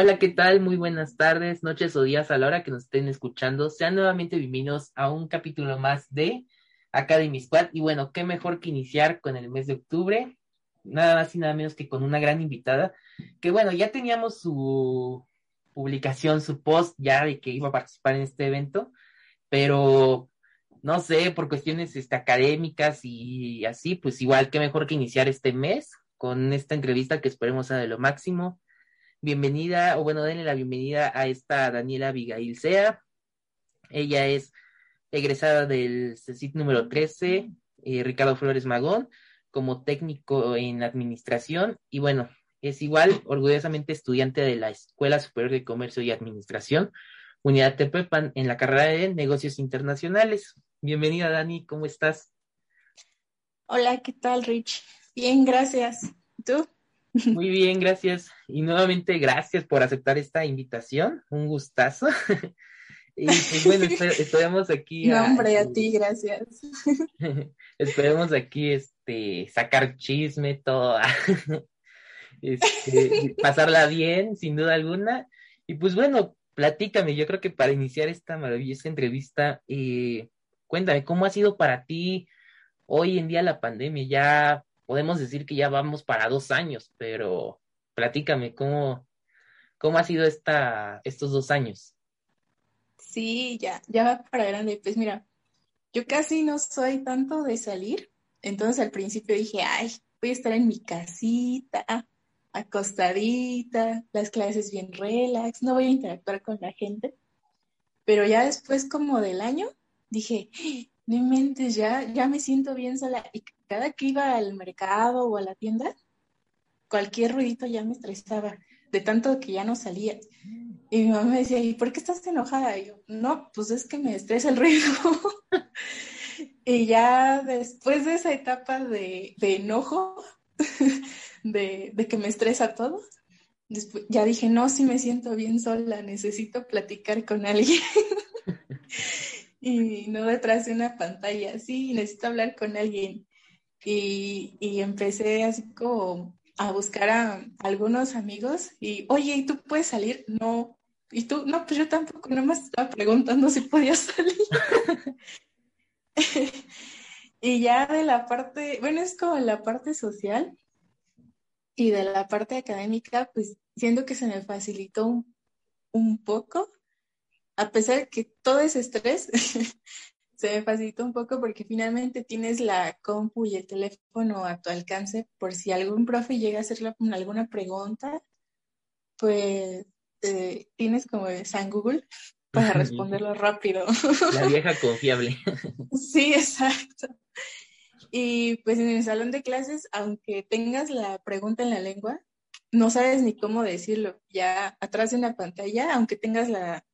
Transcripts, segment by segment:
Hola, ¿qué tal? Muy buenas tardes, noches o días a la hora que nos estén escuchando. Sean nuevamente bienvenidos a un capítulo más de Academy Squad. Y bueno, qué mejor que iniciar con el mes de octubre, nada más y nada menos que con una gran invitada, que bueno, ya teníamos su publicación, su post ya de que iba a participar en este evento, pero no sé, por cuestiones este, académicas y así, pues igual, qué mejor que iniciar este mes con esta entrevista que esperemos sea de lo máximo bienvenida, o bueno, denle la bienvenida a esta Daniela Abigail Sea. Ella es egresada del CECIT número 13, eh, Ricardo Flores Magón, como técnico en administración. Y bueno, es igual, orgullosamente estudiante de la Escuela Superior de Comercio y Administración, Unidad Tepepan, en la carrera de Negocios Internacionales. Bienvenida, Dani, ¿cómo estás? Hola, ¿qué tal, Rich? Bien, gracias. ¿Tú? Muy bien, gracias. Y nuevamente gracias por aceptar esta invitación. Un gustazo. y pues bueno, esperemos aquí. No, hombre, a ti, gracias. esperemos aquí este sacar chisme, todo. este, pasarla bien, sin duda alguna. Y pues bueno, platícame, yo creo que para iniciar esta maravillosa entrevista, eh, cuéntame, ¿cómo ha sido para ti hoy en día la pandemia? Ya podemos decir que ya vamos para dos años, pero platícame, ¿cómo, cómo ha sido esta, estos dos años? Sí, ya, ya va para grande. Pues mira, yo casi no soy tanto de salir, entonces al principio dije, ay, voy a estar en mi casita, acostadita, las clases bien relax, no voy a interactuar con la gente. Pero ya después como del año, dije, no inventes, ya, ya me siento bien sola. Y cada que iba al mercado o a la tienda, cualquier ruidito ya me estresaba, de tanto que ya no salía. Y mi mamá me decía, ¿y por qué estás enojada? Y yo, no, pues es que me estresa el ruido. y ya después de esa etapa de, enojo, de, de, que me estresa todo, ya dije, no, si me siento bien sola, necesito platicar con alguien. y no detrás de una pantalla, sí, necesito hablar con alguien y, empecé así como a buscar a algunos amigos y, oye, ¿y tú puedes salir? No. ¿Y tú? No, pues yo tampoco, nomás estaba preguntando si podía salir. y ya de la parte, bueno, es como la parte social y de la parte académica, pues siento que se me facilitó un, un poco, a pesar de que todo ese estrés se me facilitó un poco porque finalmente tienes la compu y el teléfono a tu alcance por si algún profe llega a hacerle alguna pregunta, pues eh, tienes como San Google para responderlo rápido. La vieja confiable. Sí, exacto. Y pues en el salón de clases, aunque tengas la pregunta en la lengua, no sabes ni cómo decirlo. Ya atrás de una pantalla, aunque tengas la,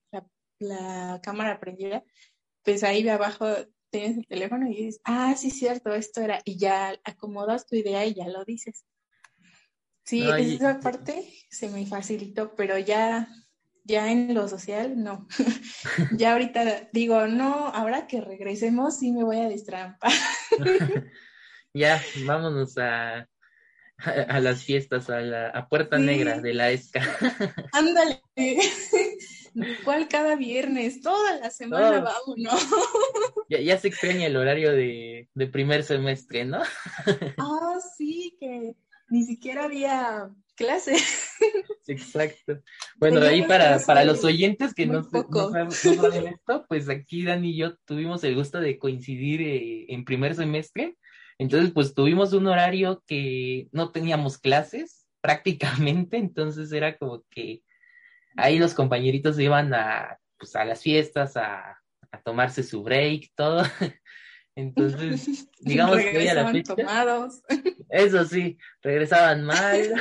la, cámara prendida, pues ahí abajo tienes el teléfono y dices, ah, sí, cierto, esto era, y ya acomodas tu idea y ya lo dices. Sí, esa parte se me facilitó, pero ya, ya en lo social, no. ya ahorita digo, no, ahora que regresemos sí me voy a destrampar. ya, vámonos a, a, las fiestas, a la a Puerta Negra de la ESCA. Ándale. ¿Cuál cada viernes? Toda la semana vamos, ¿no? Ya, se extraña el horario de, primer semestre, ¿no? Ah, sí, que ni siquiera había clase. Exacto. Bueno, ahí para, para los oyentes que no, no, saben, esto, pues aquí Dani y yo tuvimos el gusto de coincidir eh, en primer semestre. Entonces, pues tuvimos un horario que no teníamos clases prácticamente, entonces era como que ahí los compañeritos iban a, pues, a las fiestas, a, a tomarse su break, todo. Entonces, digamos que hoy a la fecha, tomados. Eso sí, regresaban mal,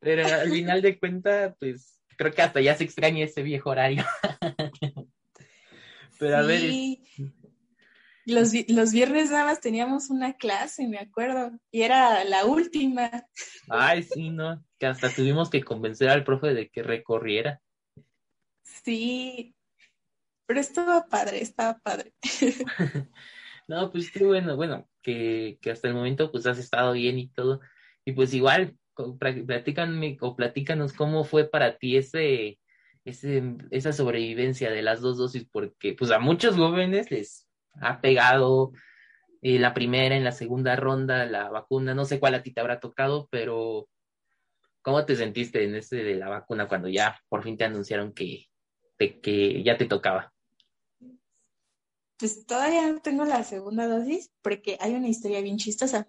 pero al final de cuentas, pues creo que hasta ya se extraña ese viejo horario. pero a ver. Los, los viernes nada más teníamos una clase, me acuerdo, y era la última. Ay, sí, no, que hasta tuvimos que convencer al profe de que recorriera. Sí, pero estaba padre, estaba padre. no, pues qué bueno, bueno, que, que hasta el momento pues has estado bien y todo. Y pues igual, platícanme o platícanos cómo fue para ti ese, ese, esa sobrevivencia de las dos dosis, porque pues a muchos jóvenes les ha pegado en la primera, en la segunda ronda la vacuna, no sé cuál a ti te habrá tocado, pero ¿cómo te sentiste en ese de la vacuna cuando ya por fin te anunciaron que, que ya te tocaba? Pues todavía no tengo la segunda dosis porque hay una historia bien chistosa.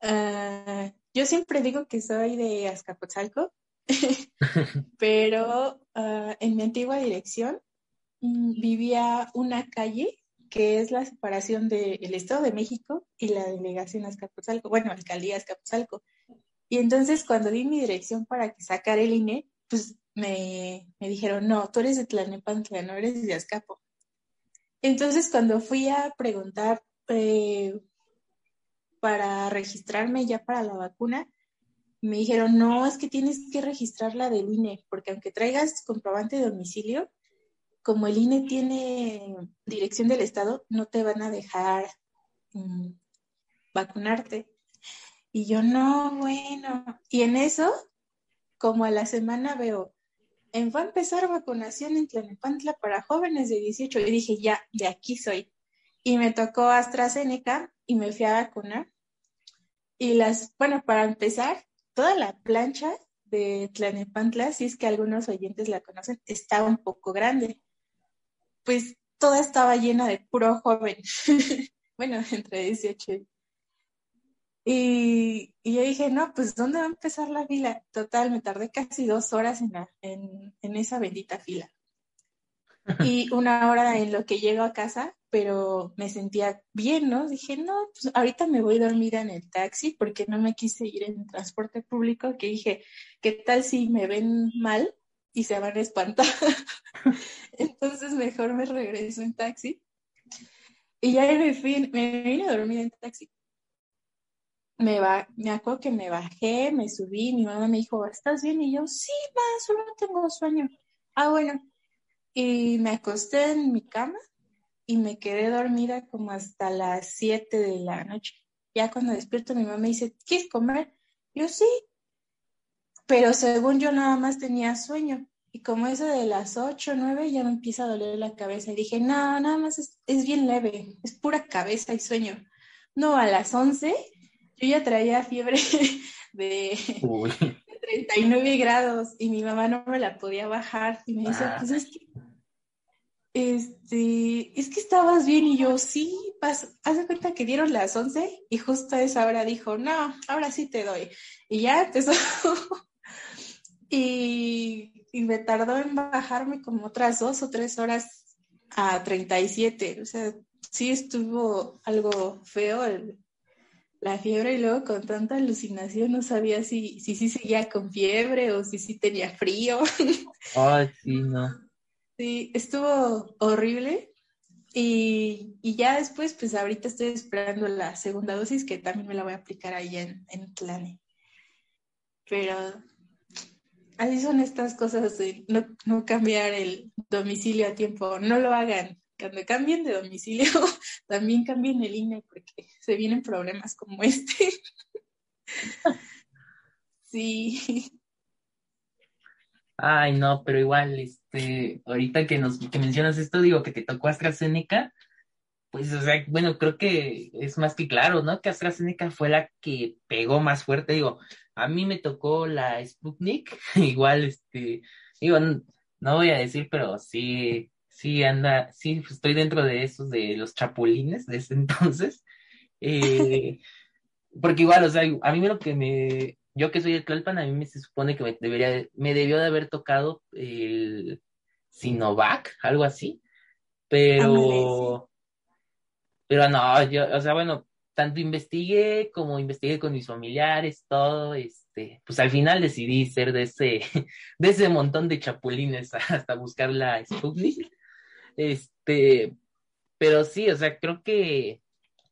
Ah, yo siempre digo que soy de Azcapotzalco, pero ah, en mi antigua dirección mm, vivía una calle que es la separación del Estado de México y la delegación Azcapotzalco, bueno, alcaldía Azcapotzalco. Y entonces cuando di mi dirección para que sacara el INE, pues me, dijeron, no, tú eres de Tlanepantla, no eres de Azcapo. Entonces cuando fui a preguntar eh, para registrarme ya para la vacuna, me dijeron, no, es que tienes que registrarla del INE, porque aunque traigas comprobante de domicilio, como el INE tiene dirección del Estado, no te van a dejar mm, vacunarte. Y yo, no, bueno. Y en eso, como a la semana veo, en, va a empezar vacunación en Tlanepantla para jóvenes de 18. Y dije, ya, de aquí soy. Y me tocó AstraZeneca y me fui a vacunar. Y las, bueno, para empezar, toda la plancha de Tlanepantla, si es que algunos oyentes la conocen, está un poco grande pues toda estaba llena de puro joven, bueno, entre 18 y, y yo dije, no, pues ¿dónde va a empezar la fila? Total, me tardé casi dos horas en, en, en esa bendita fila. Y una hora en lo que llego a casa, pero me sentía bien, ¿no? Dije, no, pues ahorita me voy dormida en el taxi porque no me quise ir en transporte público, que dije, ¿qué tal si me ven mal? Y se van a espantar. Entonces mejor me regreso en taxi. Y ya me fui, me vine a dormir en taxi. Me, va, me acuerdo que me bajé, me subí, mi mamá me dijo, ¿estás bien? Y yo, sí, ma, solo tengo sueño. Ah, bueno. Y me acosté en mi cama y me quedé dormida como hasta las 7 de la noche. Ya cuando despierto mi mamá me dice, ¿quieres comer? Yo sí, pero según yo nada más tenía sueño. Y como eso de las 8 o 9 ya me empieza a doler la cabeza. Y dije, no, nada más es, bien leve, es pura cabeza y sueño. No, a las 11 yo ya traía fiebre de, 39 grados y mi mamá no me la podía bajar. Y me dice, pues es que, este, es que estabas bien. Y yo, sí, haz de cuenta que dieron las 11 y justo a esa hora dijo, no, ahora sí te doy. Y ya empezó y, me tardó en bajarme como otras dos o tres horas a 37. O sea, sí estuvo algo feo la fiebre y luego con tanta alucinación no sabía si sí si, seguía con fiebre o si sí tenía frío. Ay, sí, no. Sí, estuvo horrible. Y, ya después, pues ahorita estoy esperando la segunda dosis que también me la voy a aplicar ahí en, en Tlane. Pero así son estas cosas de no, cambiar el domicilio a tiempo. No lo hagan. Cuando cambien de domicilio, también cambien el INE porque se vienen problemas como este. sí. Ay, no, pero igual, este, ahorita que nos que mencionas esto, digo que te tocó AstraZeneca, pues, o sea, bueno, creo que es más que claro, ¿no? Que AstraZeneca fue la que pegó más fuerte, digo, a mí me tocó la Sputnik, igual, este, digo, no, voy a decir, pero sí, sí anda, sí, pues, estoy dentro de esos de los chapulines de ese entonces. Eh, porque igual, o sea, a mí lo que me, yo que soy el Tlalpan, a mí me se supone que me debería, me debió de haber tocado el Sinovac, algo así, pero, pero no, yo, o sea, bueno, tanto investigué como investigué con mis familiares, todo, este, pues al final decidí ser de ese, de ese montón de chapulines hasta buscar la Sputnik. Este, pero sí, o sea, creo que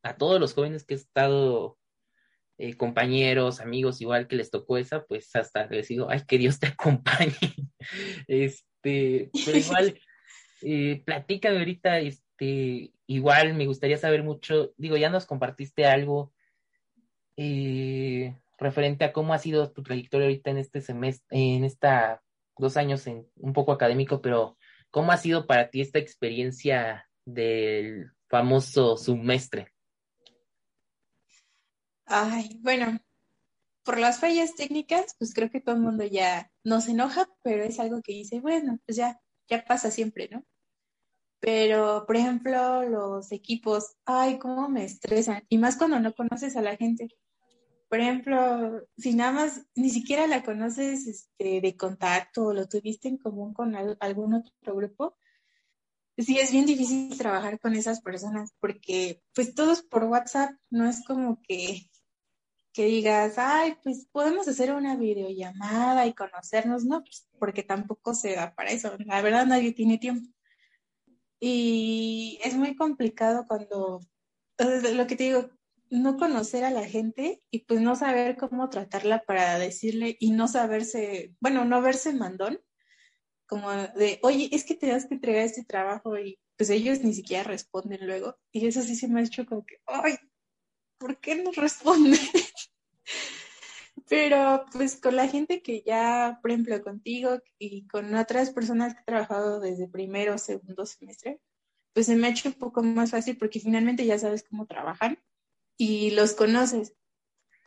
a todos los jóvenes que he estado, eh, compañeros, amigos, igual que les tocó esa, pues hasta les digo, ay, que Dios te acompañe. Este, pero igual, eh, platícame ahorita, este, igual me gustaría saber mucho, digo, ya nos compartiste algo, eh, referente a cómo ha sido tu trayectoria ahorita en este semestre, en esta dos años en un poco académico, pero ¿cómo ha sido para ti esta experiencia del famoso semestre? Ay, bueno, por las fallas técnicas, pues creo que todo el mundo ya nos enoja, pero es algo que dice, bueno, pues ya, ya pasa siempre, ¿no? Pero, por ejemplo, los equipos, ay, cómo me estresan, y más cuando no conoces a la gente. Por ejemplo, si nada más ni siquiera la conoces este, de contacto o lo tuviste en común con algún otro grupo, sí es bien difícil trabajar con esas personas porque pues todos por WhatsApp no es como que, que digas, ay, pues podemos hacer una videollamada y conocernos, no, pues, porque tampoco se da para eso. La verdad nadie tiene tiempo. Y es muy complicado cuando, lo que te digo, no conocer a la gente y pues no saber cómo tratarla para decirle y no saberse, bueno, no verse mandón, como de, oye, es que te das que entregar este trabajo y pues ellos ni siquiera responden luego. Y eso sí se me ha hecho como que, ay, ¿por qué no responden? Pero pues con la gente que ya, por ejemplo, contigo y con otras personas que he trabajado desde primero o segundo semestre, pues se me ha hecho un poco más fácil porque finalmente ya sabes cómo trabajan y los conoces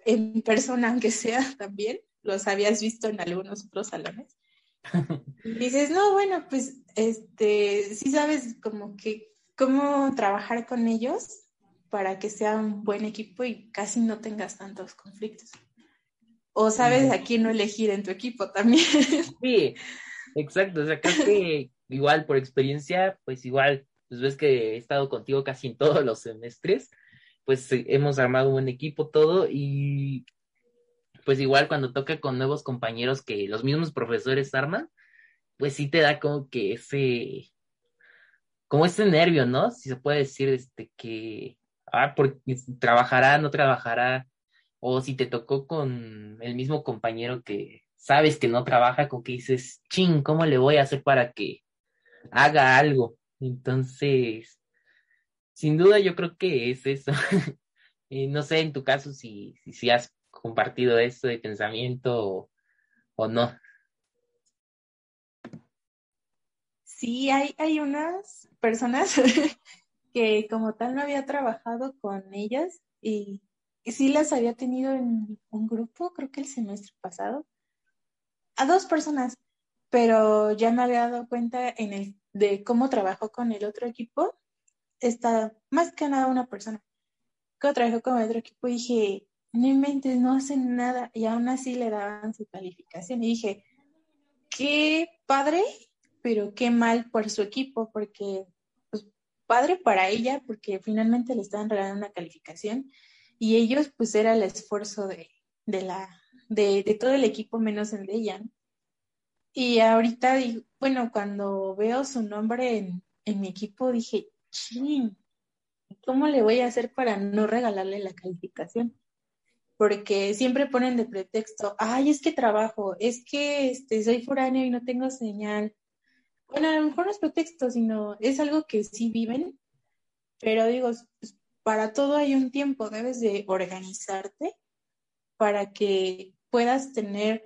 en persona, aunque sea también, los habías visto en algunos otros salones. Y dices, no, bueno, pues este, sí sabes como que cómo trabajar con ellos para que sea un buen equipo y casi no tengas tantos conflictos. O sabes a quién no elegir en tu equipo también. Sí, exacto. O sea, creo que igual por experiencia, pues igual, pues ves que he estado contigo casi en todos los semestres pues hemos armado un buen equipo todo y pues igual cuando toca con nuevos compañeros que los mismos profesores arman, pues sí te da como que ese, como ese nervio, ¿no? Si se puede decir, este, que, ah, porque trabajará, no trabajará, o si te tocó con el mismo compañero que sabes que no trabaja, con que dices, ching, ¿cómo le voy a hacer para que haga algo? Entonces, sin duda yo creo que es eso. y no sé en tu caso si, si, has compartido eso de pensamiento o, no. Sí, hay, hay unas personas que como tal no había trabajado con ellas y, sí las había tenido en un grupo, creo que el semestre pasado, a dos personas, pero ya me había dado cuenta en el, de cómo trabajó con el otro equipo está más que nada una persona. que trabajó con otro equipo dije, no inventes, no hacen nada. Y aún así le daban su calificación. Y dije, qué padre, pero qué mal por su equipo, porque, pues, padre para ella, porque finalmente le estaban regalando una calificación. Y ellos, pues, era el esfuerzo de, de la, de, de, todo el equipo menos el de ella. Y ahorita, bueno, cuando veo su nombre en, en mi equipo, dije, ¿cómo le voy a hacer para no regalarle la calificación? Porque siempre ponen de pretexto, ay, es que trabajo, es que este, soy foráneo y no tengo señal. Bueno, a lo mejor no es pretexto, sino es algo que sí viven, pero digo, pues, para todo hay un tiempo, debes de organizarte para que puedas tener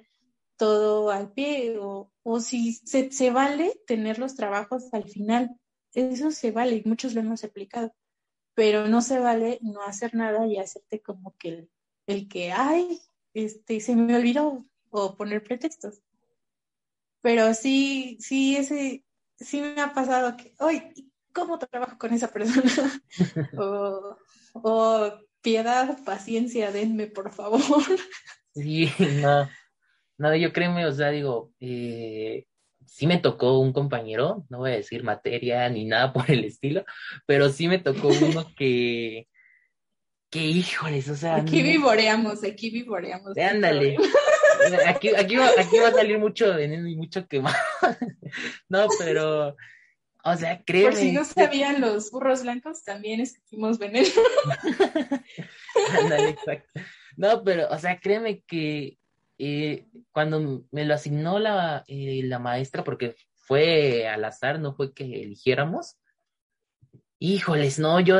todo al pie o, si se, vale tener los trabajos al final, eso se vale y muchos lo hemos aplicado, pero no se vale no hacer nada y hacerte como que el, que, ay, este, se me olvidó o poner pretextos. Pero sí, sí, ese, sí me ha pasado que, hoy, ¿cómo trabajo con esa persona? o, o, piedad, paciencia, denme, por favor. sí, no, no, yo créeme, o sea, digo, eh, sí me tocó un compañero, no voy a decir materia ni nada por el estilo, pero sí me tocó uno que, que híjoles, o sea. Aquí vivoreamos, aquí vivoreamos. Ándale. Aquí, aquí, va, aquí va a salir mucho veneno y mucho quemado. no, pero, o sea, créeme. Por si no sabían los burros blancos, también escupimos veneno. Ándale, exacto. No, pero, o sea, créeme que eh, cuando me lo asignó la, eh, la maestra, porque fue al azar, no fue que eligiéramos, híjoles, no, yo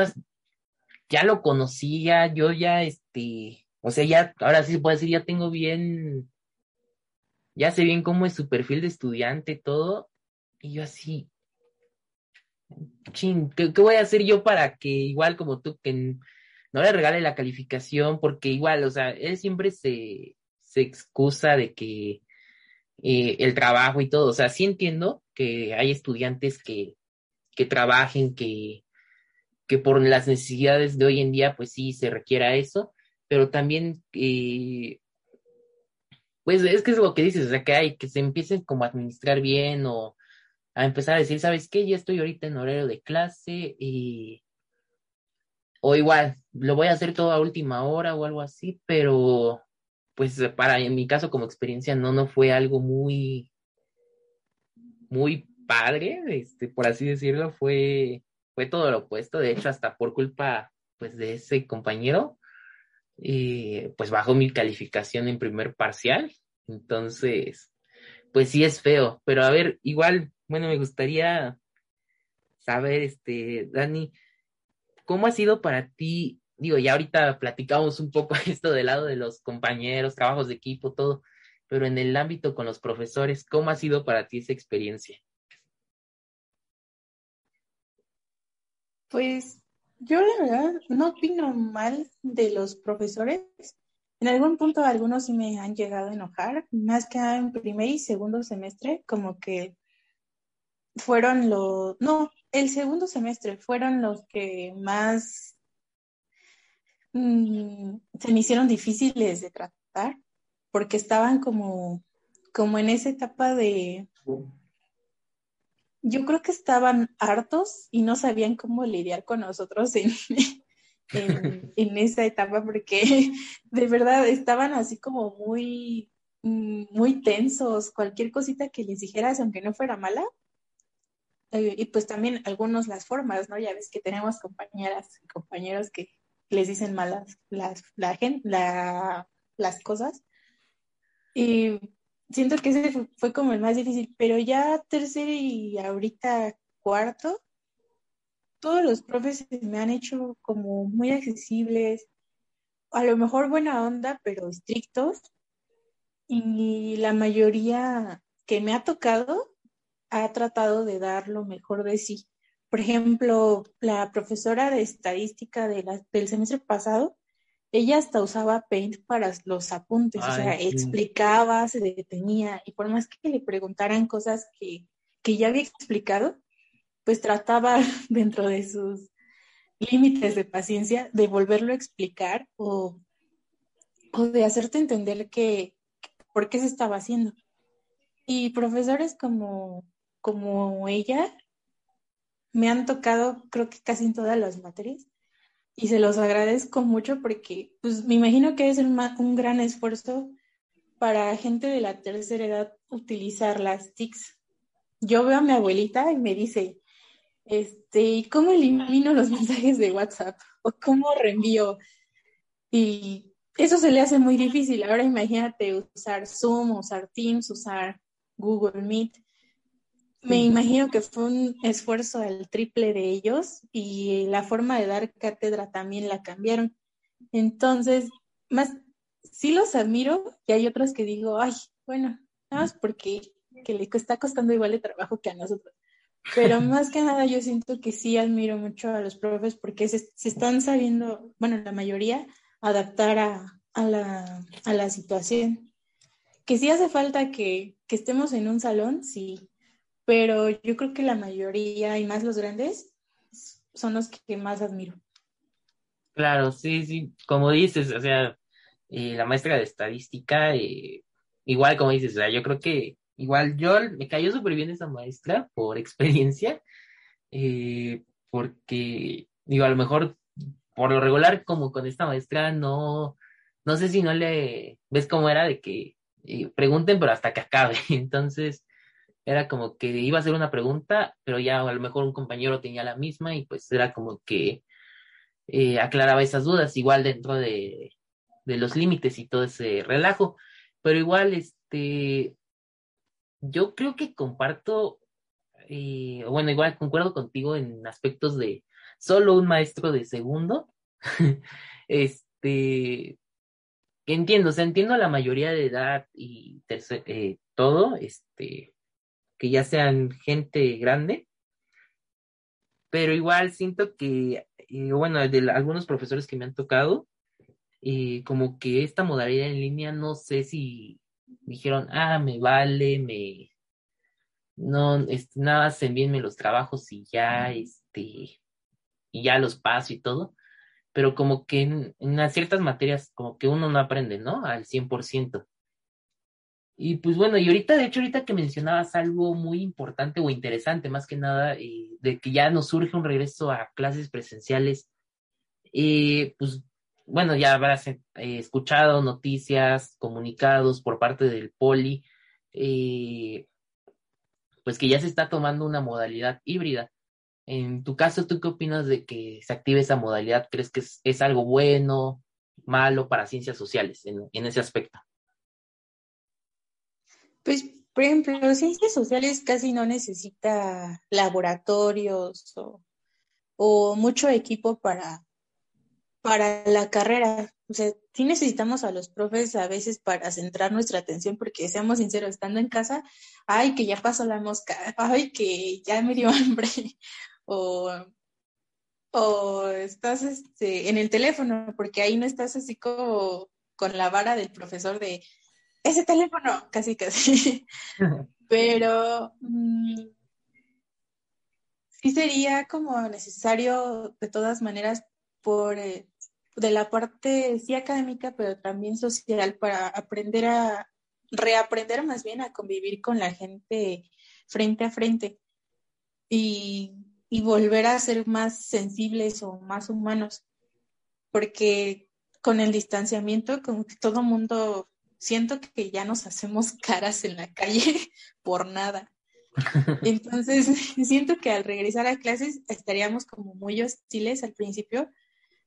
ya lo conocía, yo ya, este, o sea, ya, ahora sí se puede decir, ya tengo bien, ya sé bien cómo es su perfil de estudiante, todo, y yo así, ¿qué, voy a hacer yo para que igual como tú, que no le regale la calificación? Porque igual, o sea, él siempre se, se excusa de que eh, el trabajo y todo, o sea, sí entiendo que hay estudiantes que, que trabajen, que, que por las necesidades de hoy en día, pues sí se requiera eso, pero también, eh, pues es que es lo que dices, o sea, que hay, que se empiecen como a administrar bien o a empezar a decir, ¿sabes qué? Ya estoy ahorita en horario de clase y... O igual, lo voy a hacer todo a última hora o algo así, pero pues para en mi caso como experiencia no, no fue algo muy, muy padre, este, por así decirlo, fue, fue todo lo opuesto, de hecho hasta por culpa pues de ese compañero, eh, pues bajó mi calificación en primer parcial, entonces, pues sí es feo, pero a ver, igual, bueno, me gustaría saber, este, Dani, ¿cómo ha sido para ti digo, ya ahorita platicamos un poco esto del lado de los compañeros, trabajos de equipo, todo, pero en el ámbito con los profesores, ¿cómo ha sido para ti esa experiencia? Pues yo la verdad no opino mal de los profesores. En algún punto algunos sí me han llegado a enojar, más que en primer y segundo semestre, como que fueron los, no, el segundo semestre fueron los que más Mm, se me hicieron difíciles de tratar porque estaban como, como en esa etapa de... Yo creo que estaban hartos y no sabían cómo lidiar con nosotros en, en, esa etapa porque de verdad estaban así como muy, mm, muy tensos. Cualquier cosita que les dijeras, aunque no fuera mala, eh, y pues también algunos las formas, ¿no? Ya ves que tenemos compañeras y compañeros que les dicen malas las, la la, las cosas. Y siento que ese fue, como el más difícil, pero ya tercero y ahorita cuarto, todos los profes me han hecho como muy accesibles, a lo mejor buena onda, pero estrictos. Y la mayoría que me ha tocado ha tratado de dar lo mejor de sí. Por ejemplo, la profesora de estadística de del semestre pasado, ella hasta usaba Paint para los apuntes, o sea, explicaba, se detenía, y por más que le preguntaran cosas que, que ya había explicado, pues trataba dentro de sus límites de paciencia de volverlo a explicar o, o de hacerte entender que, por qué se estaba haciendo. Y profesores como, como ella me han tocado creo que casi en todas las materias y se los agradezco mucho porque pues me imagino que es un, gran esfuerzo para gente de la tercera edad utilizar las TICs. Yo veo a mi abuelita y me dice, este, ¿cómo elimino los mensajes de WhatsApp? ¿O cómo reenvío? Y eso se le hace muy difícil. Ahora imagínate usar Zoom, usar Teams, usar Google Meet. Me imagino que fue un esfuerzo al triple de ellos y la forma de dar cátedra también la cambiaron. Entonces, más, sí los admiro y hay otros que digo, ay, bueno, nada más porque que le está costando igual de trabajo que a nosotros. Pero más que nada yo siento que sí admiro mucho a los profes porque se, están sabiendo, bueno, la mayoría, adaptar a, a, la, a la situación. Que sí hace falta que, que estemos en un salón, sí, pero yo creo que la mayoría y más los grandes son los que más admiro. Claro, sí, sí, como dices, o sea, eh, la maestra de estadística, eh, igual como dices, o sea, yo creo que igual yo me cayó súper bien esa maestra por experiencia, eh, porque digo, a lo mejor por lo regular como con esta maestra no, no sé si no le ves cómo era de que pregunten pero hasta que acabe, entonces era como que iba a hacer una pregunta, pero ya a lo mejor un compañero tenía la misma y pues era como que eh, aclaraba esas dudas, igual dentro de, los límites y todo ese relajo. Pero igual, este, yo creo que comparto, eh, bueno, igual concuerdo contigo en aspectos de solo un maestro de segundo. este, entiendo, o sea, entiendo la mayoría de edad y eh, todo, este, que ya sean gente grande, pero igual siento que, bueno, de algunos profesores que me han tocado, como que esta modalidad en línea, no sé si dijeron, ah, me vale, me, no, este, nada, envíenme los trabajos y ya, este, y ya los paso y todo, pero como que en, en ciertas materias como que uno no aprende, ¿no? Al 100%. Y pues bueno, y ahorita, de hecho, ahorita que mencionabas algo muy importante o interesante, más que nada, eh, de que ya nos surge un regreso a clases presenciales, eh, pues bueno, ya habrás eh, escuchado noticias, comunicados por parte del Poli, pues que ya se está tomando una modalidad híbrida. En tu caso, ¿tú qué opinas de que se active esa modalidad? ¿Crees que es, algo bueno, malo para ciencias sociales en, ese aspecto? Pues, por ejemplo, ciencias sociales casi no necesita laboratorios o, mucho equipo para, para la carrera. O sea, sí necesitamos a los profes a veces para centrar nuestra atención, porque seamos sinceros, estando en casa, ay, que ya pasó la mosca, ay, que ya me dio hambre, o, o estás este, en el teléfono, porque ahí no estás así como con la vara del profesor de ese teléfono, casi casi. Pero mm, sí sería como necesario de todas maneras por eh, de la parte sí académica, pero también social para aprender a reaprender más bien a convivir con la gente frente a frente. Y y volver a ser más sensibles o más humanos, porque con el distanciamiento, como que todo mundo, siento que ya nos hacemos caras en la calle por nada. Entonces, siento que al regresar a clases estaríamos como muy hostiles al principio,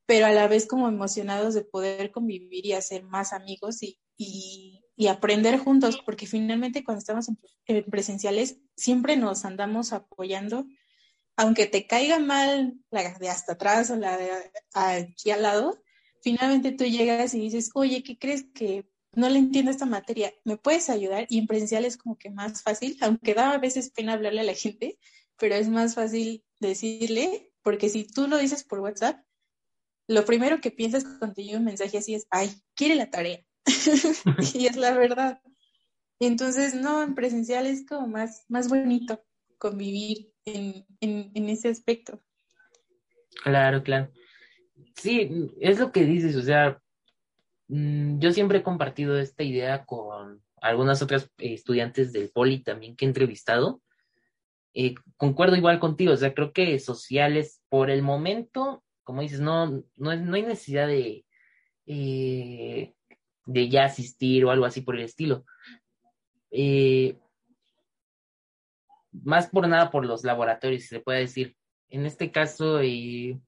pero a la vez como emocionados de poder convivir y hacer más amigos y, y, aprender juntos, porque finalmente cuando estamos en presenciales siempre nos andamos apoyando aunque te caiga mal la de hasta atrás o la de aquí al lado, finalmente tú llegas y dices, oye, ¿qué crees que no le entiendo esta materia? ¿Me puedes ayudar? Y en presencial es como que más fácil, aunque da a veces pena hablarle a la gente, pero es más fácil decirle, porque si tú lo dices por WhatsApp, lo primero que piensas cuando llega un mensaje así es, ay, quiere la tarea. y es la verdad. Entonces, no, en presencial es como más, más bonito convivir en, en, ese aspecto. Claro, claro. Sí, es lo que dices, o sea, yo siempre he compartido esta idea con algunas otras estudiantes del poli también que he entrevistado. Eh, concuerdo igual contigo, o sea, creo que sociales por el momento, como dices, no, no, no hay necesidad de, eh, de ya asistir o algo así por el estilo. Eh, más por nada por los laboratorios, si se puede decir. En este caso, igual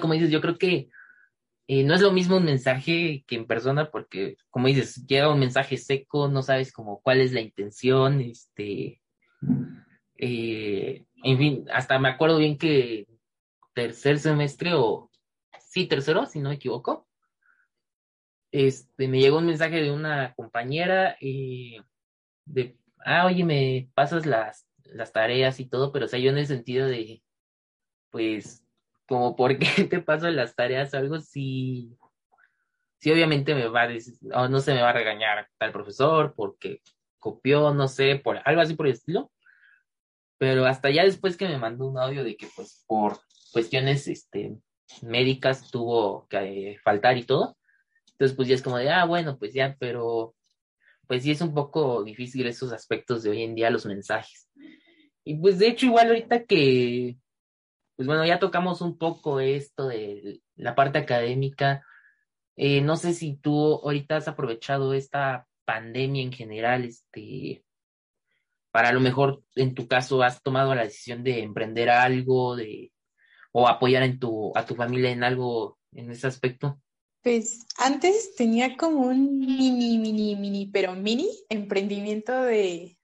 como dices, yo creo que no es lo mismo un mensaje que en persona, porque como dices, llega un mensaje seco, no sabes como cuál es la intención, este, eh, en fin, hasta me acuerdo bien que tercer semestre o sí, tercero, si no me equivoco, este, me llegó un mensaje de una compañera eh, de ah, oye, me pasas las, las tareas y todo, pero o sea, yo en el sentido de, pues, como, ¿por qué te paso las tareas? Algo sí, sí, obviamente me va a decir, o no se me va a regañar tal profesor porque copió, no sé, por algo así por el estilo. Pero hasta ya después que me mandó un audio de que, pues, por cuestiones, este, médicas tuvo que faltar y todo. Entonces, pues ya es como de, ah, bueno, pues ya, pero pues sí es un poco difícil esos aspectos de hoy en día, los mensajes. Y pues de hecho, igual ahorita que, pues bueno, ya tocamos un poco esto de la parte académica. Eh, no sé si tú ahorita has aprovechado esta pandemia en general, este, para a lo mejor en tu caso has tomado la decisión de emprender algo, de, o apoyar en tu, a tu familia en algo en ese aspecto. Pues antes tenía como un mini, mini, mini, pero mini emprendimiento de,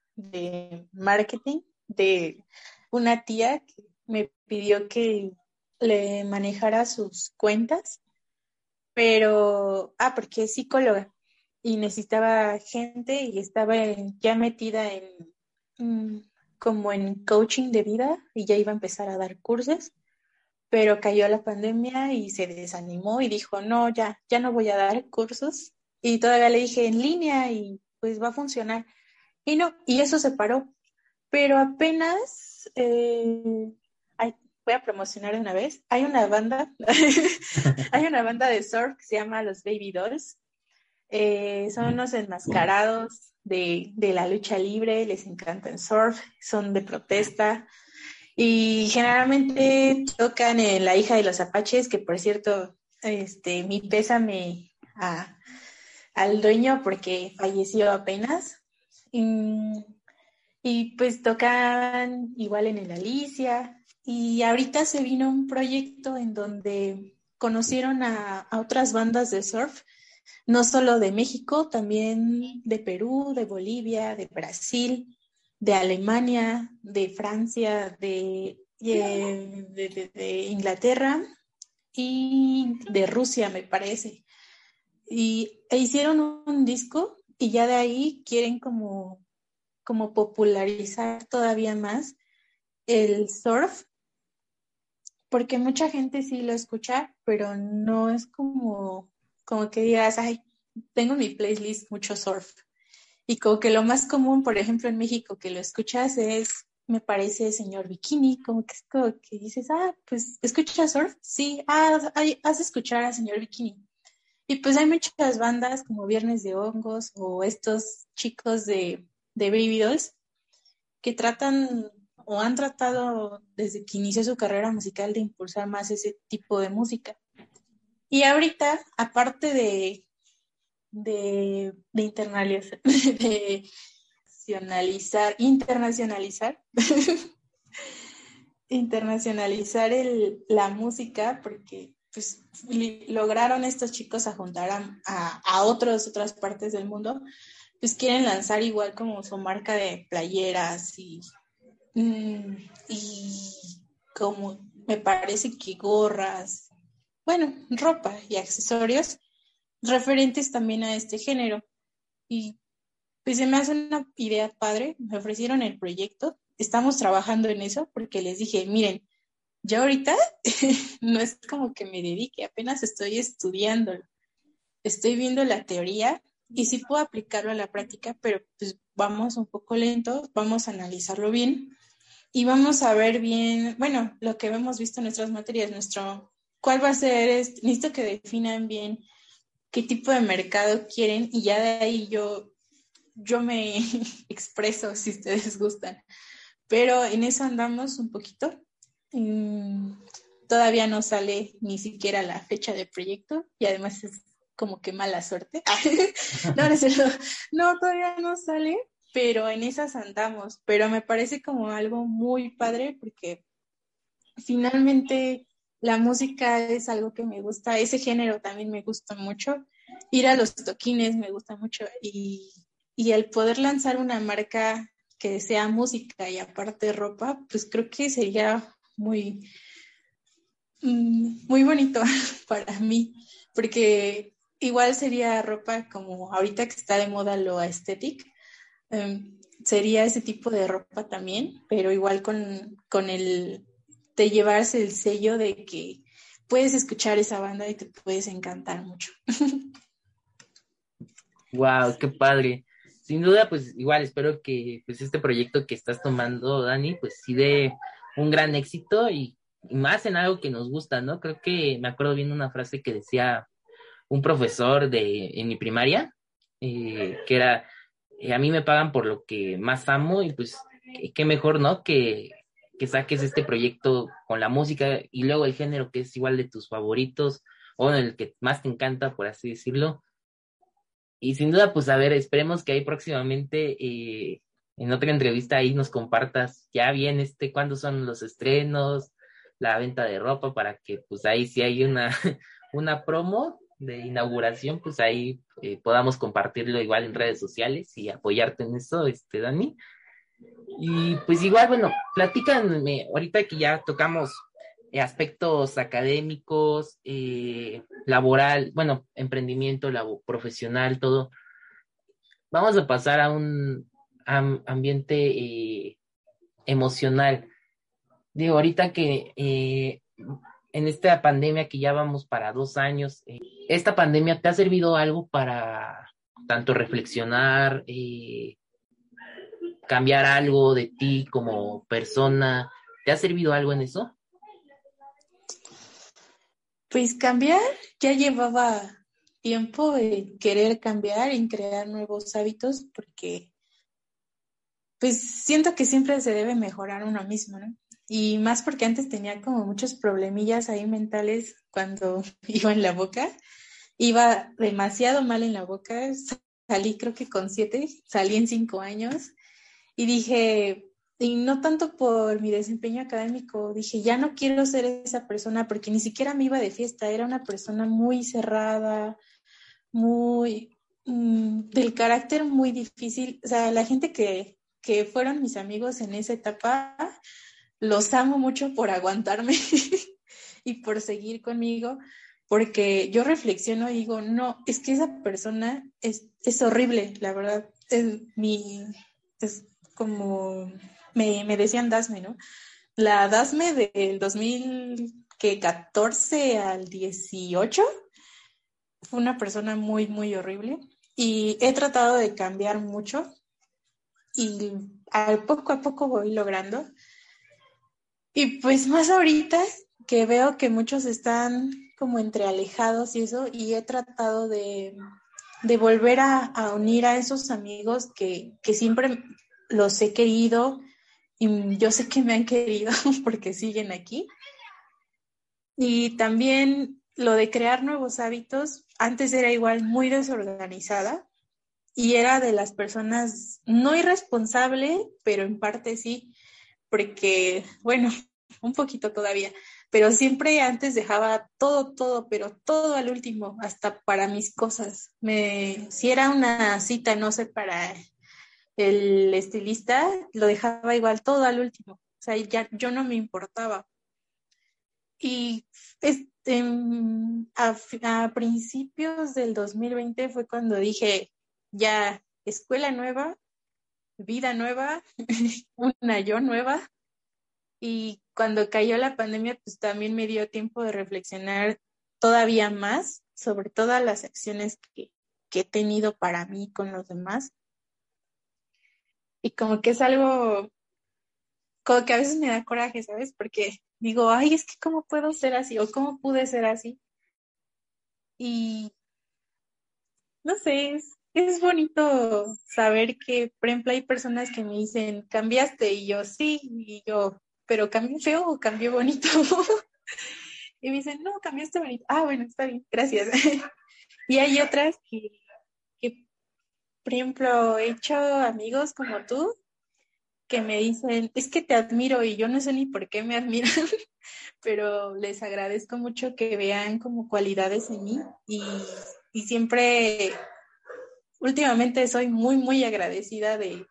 marketing de una tía que me pidió que le manejara sus cuentas pero, ah, porque es psicóloga y necesitaba gente y estaba ya metida en mm, como en coaching de vida y ya iba a empezar a dar cursos, pero cayó la pandemia y se desanimó y dijo, no, ya, ya no voy a dar cursos. Y todavía le dije en línea y pues va a funcionar. Y no, y eso se paró. Pero apenas, eh, voy a promocionar de una vez, hay una banda, hay una banda de surf que se llama Los Baby Dolls. Eh, son unos enmascarados de, de, la lucha libre, les encanta el surf, son de protesta y generalmente tocan en La hija de los apaches, que por cierto, este, mi pésame a, al dueño porque falleció apenas. Y, y pues tocan igual en el Alicia. Y ahorita se vino un proyecto en donde conocieron a, otras bandas de surf no solo de México, también de Perú, de Bolivia, de Brasil, de Alemania, de Francia, de, de, Inglaterra y de Rusia, me parece. Y e hicieron un disco y ya de ahí quieren como, como popularizar todavía más el surf, porque mucha gente sí lo escucha, pero no es como como que digas, ay, tengo mi playlist mucho surf. Y como que lo más común, por ejemplo, en México que lo escuchas es, me parece, señor bikini, como que es como que dices, ah, pues, ¿escuchas surf? Sí, ah, has escuchar a señor bikini. Y pues hay muchas bandas como Viernes de Hongos o estos chicos de, de Baby Dolls que tratan o han tratado desde que inició su carrera musical de impulsar más ese tipo de música. Y ahorita, aparte de, de, internacionalizar, internacionalizar, internacionalizar la música, porque pues lograron estos chicos a juntar a, a, otros, otras partes del mundo, pues quieren lanzar igual como su marca de playeras y, y como me parece que gorras bueno, ropa y accesorios referentes también a este género. Y pues se me hace una idea padre, me ofrecieron el proyecto, estamos trabajando en eso porque les dije, miren, yo ahorita no es como que me dedique, apenas estoy estudiando, estoy viendo la teoría y sí puedo aplicarlo a la práctica, pero pues vamos un poco lento, vamos a analizarlo bien y vamos a ver bien, bueno, lo que hemos visto en nuestras materias, nuestro cuál va a ser, necesito que definan bien qué tipo de mercado quieren y ya de ahí yo, yo me expreso si ustedes gustan. Pero en eso andamos un poquito. Mm, todavía no sale ni siquiera la fecha de proyecto y además es como que mala suerte. no, no, todavía no sale, pero en esas andamos. Pero me parece como algo muy padre porque finalmente la música es algo que me gusta, ese género también me gusta mucho. Ir a los toquines me gusta mucho y, y el poder lanzar una marca que sea música y aparte ropa, pues creo que sería muy, mm, muy bonito para mí, porque igual sería ropa como ahorita que está de moda lo aesthetic, em, sería ese tipo de ropa también, pero igual con, con el de llevarse el sello de que puedes escuchar esa banda y te puedes encantar mucho. Wow, qué padre. Sin duda, pues igual espero que pues este proyecto que estás tomando, Dani, pues sí dé un gran éxito y, más en algo que nos gusta, ¿no? Creo que me acuerdo bien una frase que decía un profesor de en mi primaria, eh, que era, eh, a mí me pagan por lo que más amo y pues qué mejor, ¿no? Que, que saques este proyecto con la música y luego el género que es igual de tus favoritos o el que más te encanta, por así decirlo. Y sin duda, pues a ver, esperemos que ahí próximamente eh, en otra entrevista ahí nos compartas ya bien este cuándo son los estrenos, la venta de ropa para que pues ahí si hay una, una promo de inauguración, pues ahí eh, podamos compartirlo igual en redes sociales y apoyarte en eso, este Dani. Y pues igual, bueno, platícanme, ahorita que ya tocamos aspectos académicos, eh, laboral, bueno, emprendimiento, profesional, todo. Vamos a pasar a un ambiente eh, emocional. Digo, ahorita que eh, en esta pandemia que ya vamos para dos años, ¿esta pandemia te ha servido algo para tanto reflexionar, cambiar algo de ti como persona? ¿Te ha servido algo en eso? Pues cambiar, ya llevaba tiempo en querer cambiar, en crear nuevos hábitos, porque pues siento que siempre se debe mejorar uno mismo, ¿no? Y más porque antes tenía como muchos problemillas ahí mentales cuando iba en la boca. Iba demasiado mal en la boca, salí creo que con siete, salí en cinco años y dije, y no tanto por mi desempeño académico, dije, ya no quiero ser esa persona porque ni siquiera me iba de fiesta, era una persona muy cerrada, muy mm, del carácter muy difícil. O sea, la gente que, que fueron mis amigos en esa etapa, los amo mucho por aguantarme y por seguir conmigo, porque yo reflexiono y digo, no, es que esa persona es, es horrible, la verdad. Es, mi, es como me, decían Dasme, ¿no? La Dasme del 2014 al 18 fue una persona muy, muy horrible y he tratado de cambiar mucho y al poco a poco voy logrando. Y pues más ahorita que veo que muchos están como entre alejados y eso, y he tratado de, volver a, unir a esos amigos que, que siempre los he querido y yo sé que me han querido porque siguen aquí. Y también lo de crear nuevos hábitos, antes era igual muy desorganizada y era de las personas no irresponsable, pero en parte sí, porque, bueno, un poquito todavía, pero siempre antes dejaba todo, todo, pero todo al último, hasta para mis cosas. Me, si era una cita, no sé, para el estilista lo dejaba igual todo al último. O sea, ya yo no me importaba. Y este, a, principios del 2020 fue cuando dije, ya, escuela nueva, vida nueva, una yo nueva. Y cuando cayó la pandemia, pues también me dio tiempo de reflexionar todavía más sobre todas las acciones que, que he tenido para mí con los demás y como que es algo, como que a veces me da coraje, ¿sabes? Porque digo, ay, es que cómo puedo ser así o cómo pude ser así. Y no sé, es, es bonito saber que, por hay personas que me dicen, cambiaste, y yo sí, y yo, pero cambié feo o cambié bonito. y me dicen, no, cambiaste bonito. Ah, bueno, está bien, gracias. y hay otras que por ejemplo, he hecho amigos como tú que me dicen, es que te admiro y yo no sé ni por qué me admiran, pero les agradezco mucho que vean como cualidades en mí y, y siempre, últimamente soy muy, muy agradecida de,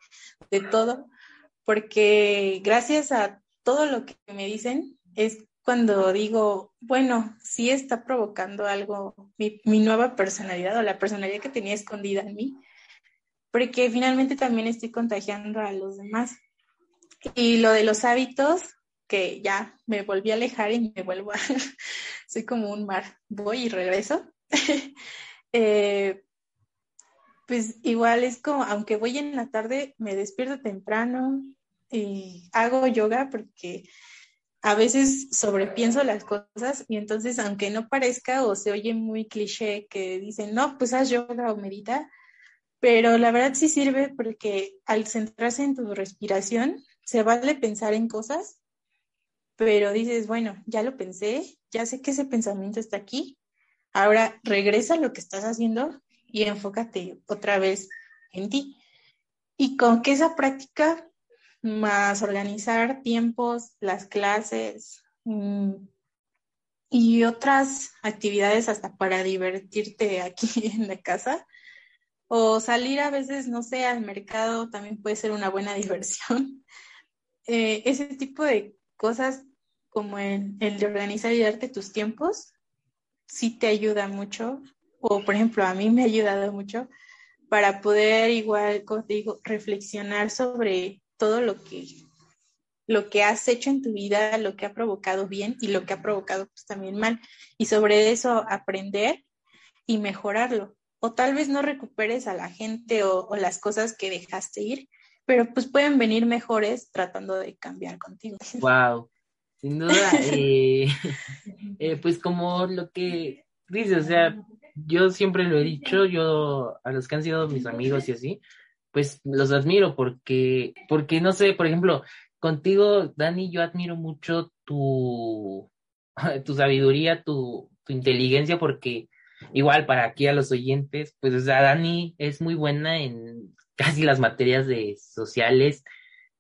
de todo, porque gracias a todo lo que me dicen es cuando digo, bueno, sí está provocando algo mi, nueva personalidad o la personalidad que tenía escondida en mí porque finalmente también estoy contagiando a los demás. Y lo de los hábitos, que ya me volví a alejar y me vuelvo a, soy como un mar, voy y regreso. Eh, pues igual es como, aunque voy en la tarde, me despierto temprano y hago yoga porque a veces sobrepienso las cosas y entonces aunque no parezca o se oye muy cliché que dicen, no, pues haz yoga o medita, pero la verdad sí sirve porque al centrarse en tu respiración, se vale pensar en cosas, pero dices, bueno, ya lo pensé, ya sé que ese pensamiento está aquí, ahora regresa a lo que estás haciendo y enfócate otra vez en ti. Y con que esa práctica, más organizar tiempos, las clases mm, y otras actividades hasta para divertirte aquí en la casa, o salir a veces, no sé, al mercado también puede ser una buena diversión. Eh, ese tipo de cosas como el, el de organizar y darte tus tiempos, sí te ayuda mucho, o por ejemplo, a mí me ha ayudado mucho para poder igual, digo, reflexionar sobre todo lo que, lo que has hecho en tu vida, lo que ha provocado bien y lo que ha provocado pues también mal. Y sobre eso aprender y mejorarlo. O tal vez no recuperes a la gente o, o las cosas que dejaste ir, pero pues pueden venir mejores tratando de cambiar contigo. Wow, sin duda, eh, eh, pues como lo que dices, o sea, yo siempre lo he dicho, yo a los que han sido mis amigos y así, pues los admiro porque, porque no sé, por ejemplo, contigo, Dani, yo admiro mucho tu, tu sabiduría, tu, tu inteligencia, porque igual para aquí a los oyentes, pues o sea, Dani es muy buena en casi las materias de sociales.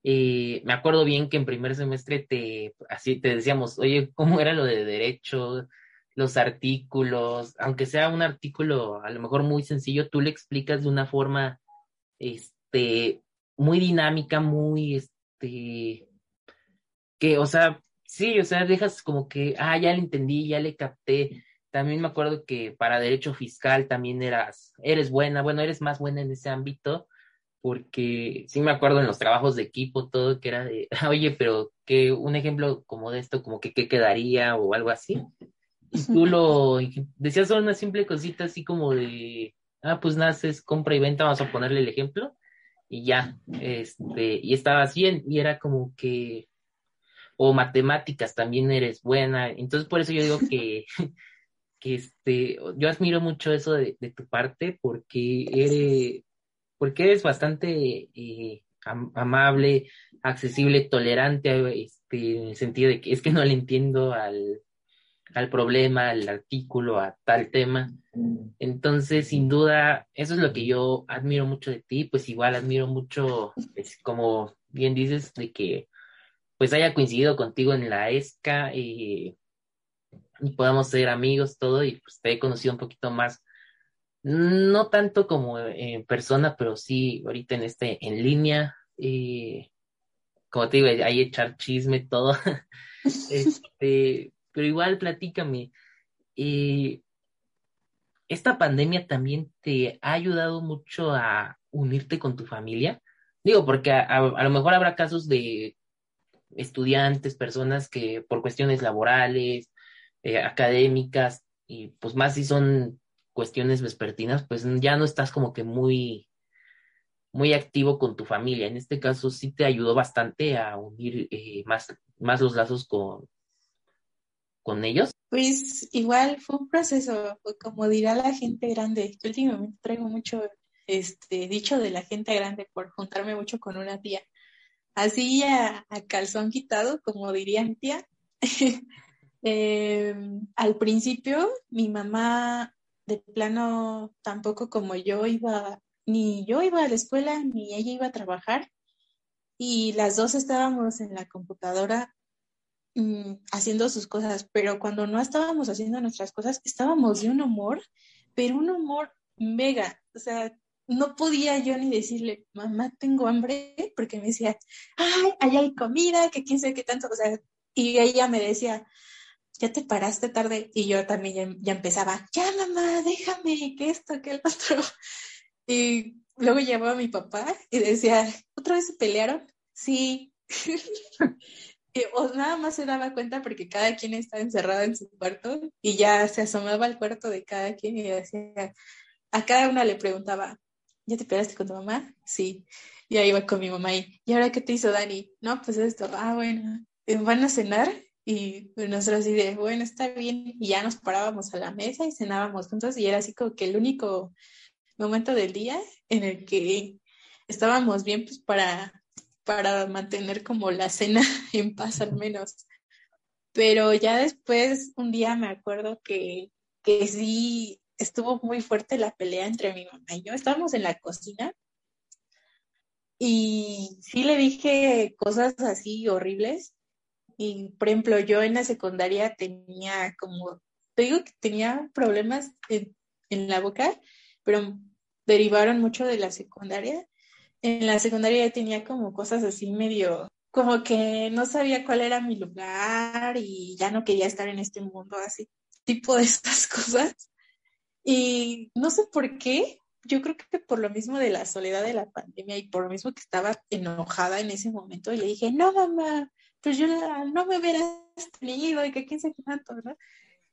Eh, me acuerdo bien que en primer semestre te, así te decíamos, oye, ¿cómo era lo de derecho? Los artículos, aunque sea un artículo a lo mejor muy sencillo, tú le explicas de una forma, este, muy dinámica, muy, este, que, o sea, sí, o sea, dejas como que, ah, ya le entendí, ya le capté. También me acuerdo que para derecho fiscal también eras, eres buena, bueno, eres más buena en ese ámbito, porque sí me acuerdo en los trabajos de equipo, todo que era de, oye, pero que un ejemplo como de esto, como que qué quedaría o algo así y tú lo decías solo una simple cosita así como de, ah, pues naces, compra y venta, vamos a ponerle el ejemplo, y ya, este, y estabas bien, y era como que, o matemáticas también eres buena, entonces por eso yo digo que, que este, yo admiro mucho eso de, de tu parte, porque eres, porque eres bastante eh, amable, accesible, tolerante, este, en el sentido de que es que no le entiendo al al problema, al artículo, a tal tema. Entonces, sin duda, eso es lo que yo admiro mucho de ti, pues igual admiro mucho, pues, como bien dices, de que pues haya coincidido contigo en la ESCA y, y podamos ser amigos, todo, y pues te he conocido un poquito más, no tanto como en persona, pero sí ahorita en este, en línea, y como te digo, ahí echar chisme, todo. este, pero igual platícame, eh, ¿esta pandemia también te ha ayudado mucho a unirte con tu familia? Digo, porque a, lo mejor habrá casos de estudiantes, personas que por cuestiones laborales, eh, académicas, y pues más si son cuestiones vespertinas, pues ya no estás como que muy, muy activo con tu familia. En este caso sí te ayudó bastante a unir eh, más, más los lazos con, con ellos? Pues igual fue un proceso, como dirá la gente grande. Yo últimamente traigo mucho este dicho de la gente grande por juntarme mucho con una tía. Así a, calzón quitado, como diría mi tía. Em, al principio, mi mamá de plano tampoco como yo iba, ni yo iba a la escuela, ni ella iba a trabajar. Y las dos estábamos en la computadora Mm, haciendo sus cosas, pero cuando no estábamos haciendo nuestras cosas, estábamos de un humor, pero un humor mega, o sea, no podía yo ni decirle, mamá, tengo hambre, porque me decía, ay, allá hay comida, que quién sabe qué tanto, o sea, y ella me decía, ya te paraste tarde, y yo también ya, empezaba, ya mamá, déjame, que esto, que el otro, y luego llamaba a mi papá y decía, ¿otra vez se pelearon? Sí. nada más se daba cuenta porque cada quien estaba encerrado en su cuarto y ya se asomaba al cuarto de cada quien y decía, a cada una le preguntaba, ¿ya te peleaste con tu mamá? Sí. Y ahí iba con mi mamá y, ¿y ahora qué te hizo Dani? No, pues esto, ah, bueno, eh, van a cenar y nosotros así de, bueno, está bien. Y ya nos parábamos a la mesa y cenábamos juntos y era así como que el único momento del día en el que estábamos bien pues para para mantener como la cena en paz al menos. Pero ya después, un día me acuerdo que, que sí estuvo muy fuerte la pelea entre mi mamá y yo. Estábamos en la cocina y sí le dije cosas así horribles. Y por ejemplo, yo en la secundaria tenía como, te digo que tenía problemas en, en la boca, pero derivaron mucho de la secundaria en la secundaria tenía como cosas así medio, como que no sabía cuál era mi lugar y ya no quería estar en este mundo así, tipo de estas cosas. Y no sé por qué, yo creo que por lo mismo de la soledad de la pandemia y por lo mismo que estaba enojada en ese momento, le dije, no, mamá, pues yo no me hubieras tenido y que quién se tanto, ¿verdad?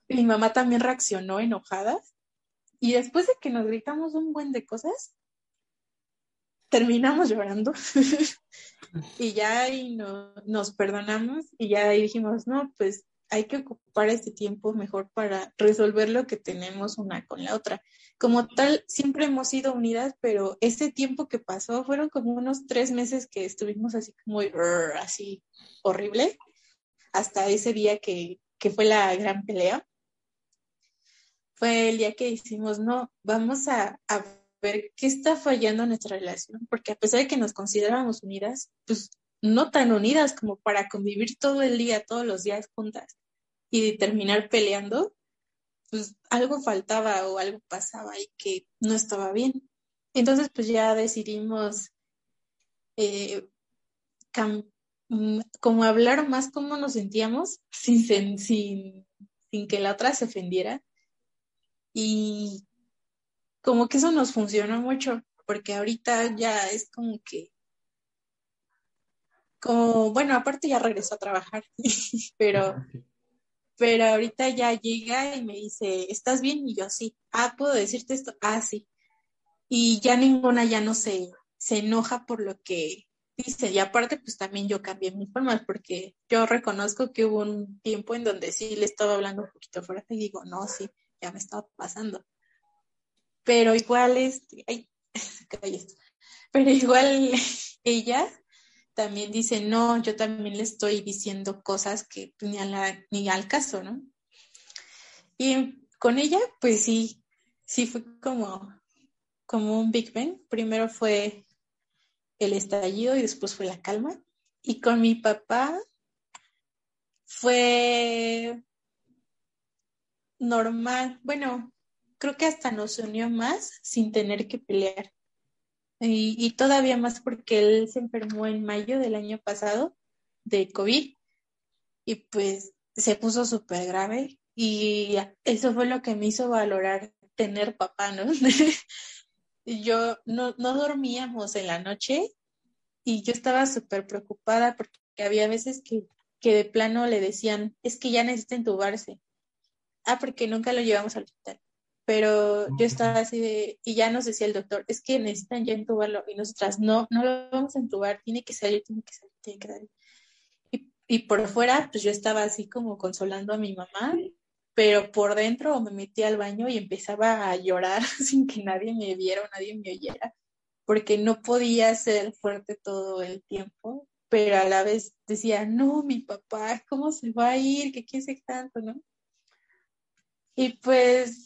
Mi mamá también reaccionó enojada. Y después de que nos gritamos un buen de cosas, terminamos llorando. y ya ahí no, nos perdonamos y ya dijimos, no, pues hay que ocupar este tiempo mejor para resolver lo que tenemos una con la otra. Como tal, siempre hemos sido unidas, pero ese tiempo que pasó fueron como unos tres meses que estuvimos así como así horrible, hasta ese día que, que fue la gran pelea. Fue el día que dijimos, no, vamos a ver qué está fallando en nuestra relación, porque a pesar de que nos considerábamos unidas, pues no tan unidas como para convivir todo el día, todos los días juntas y terminar peleando, pues algo faltaba o algo pasaba y que no estaba bien. Entonces, pues ya decidimos eh, mm, como hablar más cómo nos sentíamos sin, sin, sin que la otra se ofendiera. Y como que eso nos funcionó mucho, porque ahorita ya es como que como, bueno, aparte ya regresó a trabajar, pero, pero ahorita ya llega y me dice, ¿estás bien? Y yo sí. Ah, ¿puedo decirte esto? Ah, sí. Y ya ninguna ya no se, se enoja por lo que dice. Y aparte, pues también yo cambié mis formas, porque yo reconozco que hubo un tiempo en donde sí le estaba hablando un poquito fuerte y digo, no, sí, ya me estaba pasando. Pero igual, este, ay, pero igual ella también dice, no, yo también le estoy diciendo cosas que ni, ni al caso, ¿no? Y con ella, pues sí, sí fue como, como un Big Bang. Primero fue el estallido y después fue la calma. Y con mi papá fue normal. Bueno, creo que hasta nos unió más sin tener que pelear. Y, todavía más porque él se enfermó en mayo del año pasado de COVID y pues se puso súper grave y eso fue lo que me hizo valorar tener papá, ¿no? yo no, no dormíamos en la noche y yo estaba súper preocupada porque había veces que, que de plano le decían, es que ya necesita entubarse. Ah, porque nunca lo llevamos al hospital pero yo estaba así de, y ya nos decía el doctor, es que necesitan ya entubarlo, y nosotras, no, no lo vamos a entubar, tiene que salir, tiene que salir, tiene que salir. Y, y por fuera, pues yo estaba así como consolando a mi mamá, pero por dentro me metí al baño y empezaba a llorar sin que nadie me viera o nadie me oyera, porque no podía ser fuerte todo el tiempo, pero a la vez decía, no, mi papá, ¿cómo se va a ir? ¿Qué quiere tanto, no? Y pues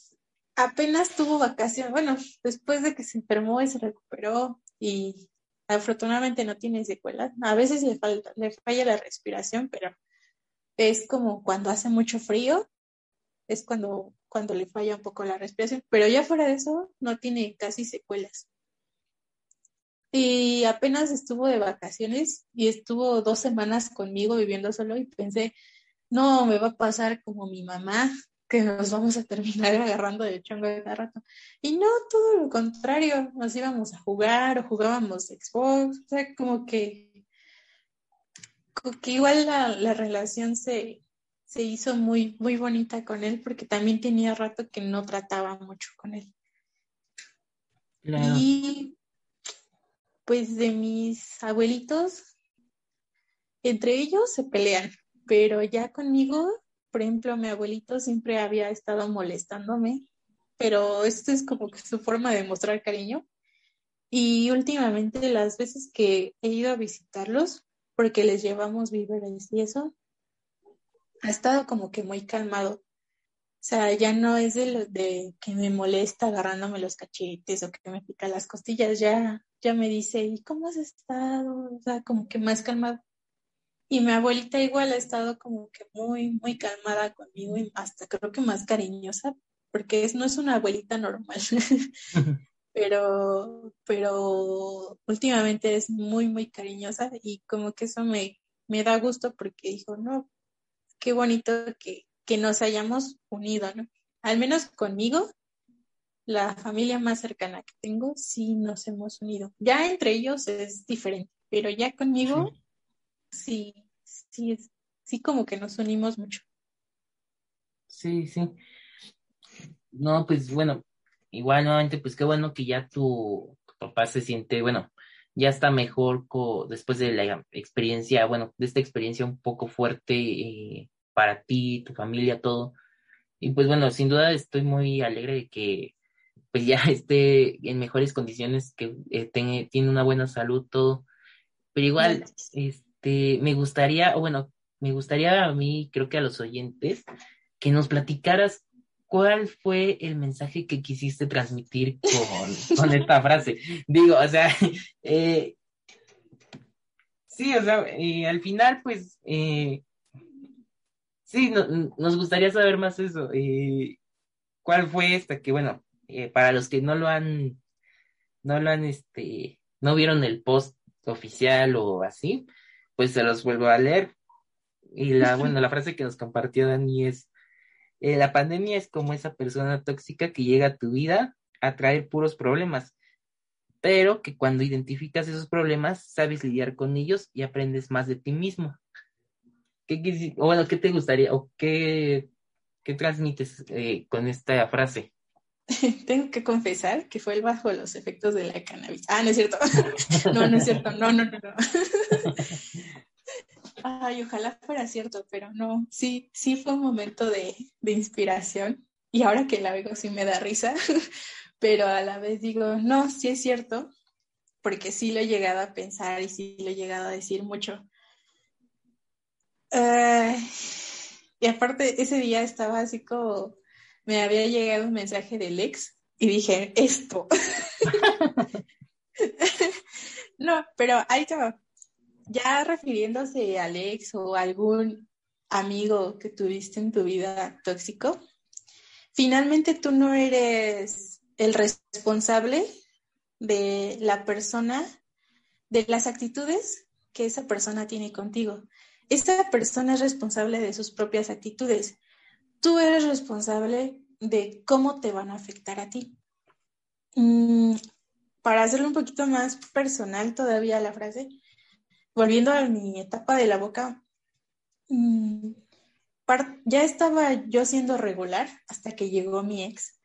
apenas tuvo vacaciones, bueno, después de que se enfermó y se recuperó y afortunadamente no tiene secuelas. A veces le, falta, le falla la respiración, pero es como cuando hace mucho frío, es cuando, cuando le falla un poco la respiración, pero ya fuera de eso no tiene casi secuelas. Y apenas estuvo de vacaciones y estuvo dos semanas conmigo viviendo solo y pensé, no, me va a pasar como mi mamá, que nos vamos a terminar agarrando de chongo de cada rato. Y no, todo lo contrario, nos íbamos a jugar o jugábamos Xbox, o sea, como que, que igual la, relación se, se hizo muy, muy bonita con él porque también tenía rato que no trataba mucho con él. Y pues de mis abuelitos, entre ellos se pelean, pero ya conmigo por ejemplo, mi abuelito siempre había estado molestándome, pero esto es como que su forma de mostrar cariño. Y últimamente las veces que he ido a visitarlos, porque les llevamos víveres y eso, ha estado como que muy calmado. O sea, ya no es de, de que me molesta agarrándome los cachetes o que me pica las costillas, ya, ya me dice, ¿y cómo has estado? O sea, como que más calmado. Y mi abuelita igual ha estado como que muy, muy calmada conmigo y hasta creo que más cariñosa, porque es, no es una abuelita normal, pero, pero últimamente es muy, muy cariñosa y como que eso me, me da gusto porque dijo, no, qué bonito que, que nos hayamos unido, ¿no? Al menos conmigo, la familia más cercana que tengo, sí nos hemos unido. Ya entre ellos es diferente, pero ya conmigo, sí, sí, sí, sí como que nos unimos mucho. Sí, sí. No, pues bueno, igual nuevamente, pues qué bueno que ya tu, papá se siente, bueno, ya está mejor después de la experiencia, bueno, de esta experiencia un poco fuerte eh, para ti, tu familia, todo. Y pues bueno, sin duda estoy muy alegre de que pues ya esté en mejores condiciones, que eh, tiene una buena salud, todo. Pero igual, este, me gustaría, o bueno, me gustaría a mí, creo que a los oyentes, que nos platicaras cuál fue el mensaje que quisiste transmitir con, con esta frase. Digo, o sea, eh, sí, o sea, eh, al final, pues, eh, sí, nos gustaría saber más eso. ¿Cuál fue esta? Que bueno, para los que no lo han, no lo han, este, no vieron el post oficial o así, pues se los vuelvo a leer. Y la, bueno, la frase que nos compartió Dani es, eh, la pandemia es como esa persona tóxica que llega a tu vida a traer puros problemas, pero que cuando identificas esos problemas sabes lidiar con ellos y aprendes más de ti mismo. ¿Qué, bueno, ¿qué te gustaría o qué, qué transmites eh, con esta frase? Tengo que confesar que fue el bajo los efectos de la cannabis. Ah, no es cierto. no, no es cierto. No, no, no, no. Ay, ojalá fuera cierto, pero no, sí, sí fue un momento de, inspiración y ahora que la veo sí me da risa, pero a la vez digo, no, sí es cierto, porque sí lo he llegado a pensar y sí lo he llegado a decir mucho. y aparte, ese día estaba así como, me había llegado un mensaje del ex y dije, esto. no, pero ahí está ya refiriéndose a Alex o algún amigo que tuviste en tu vida tóxico, finalmente tú no eres el responsable de la persona, de las actitudes que esa persona tiene contigo. Esta persona es responsable de sus propias actitudes. Tú eres responsable de cómo te van a afectar a ti. Mm, para hacerlo un poquito más personal todavía la frase, volviendo a mi etapa de la boca, mm, ya estaba yo siendo regular hasta que llegó mi ex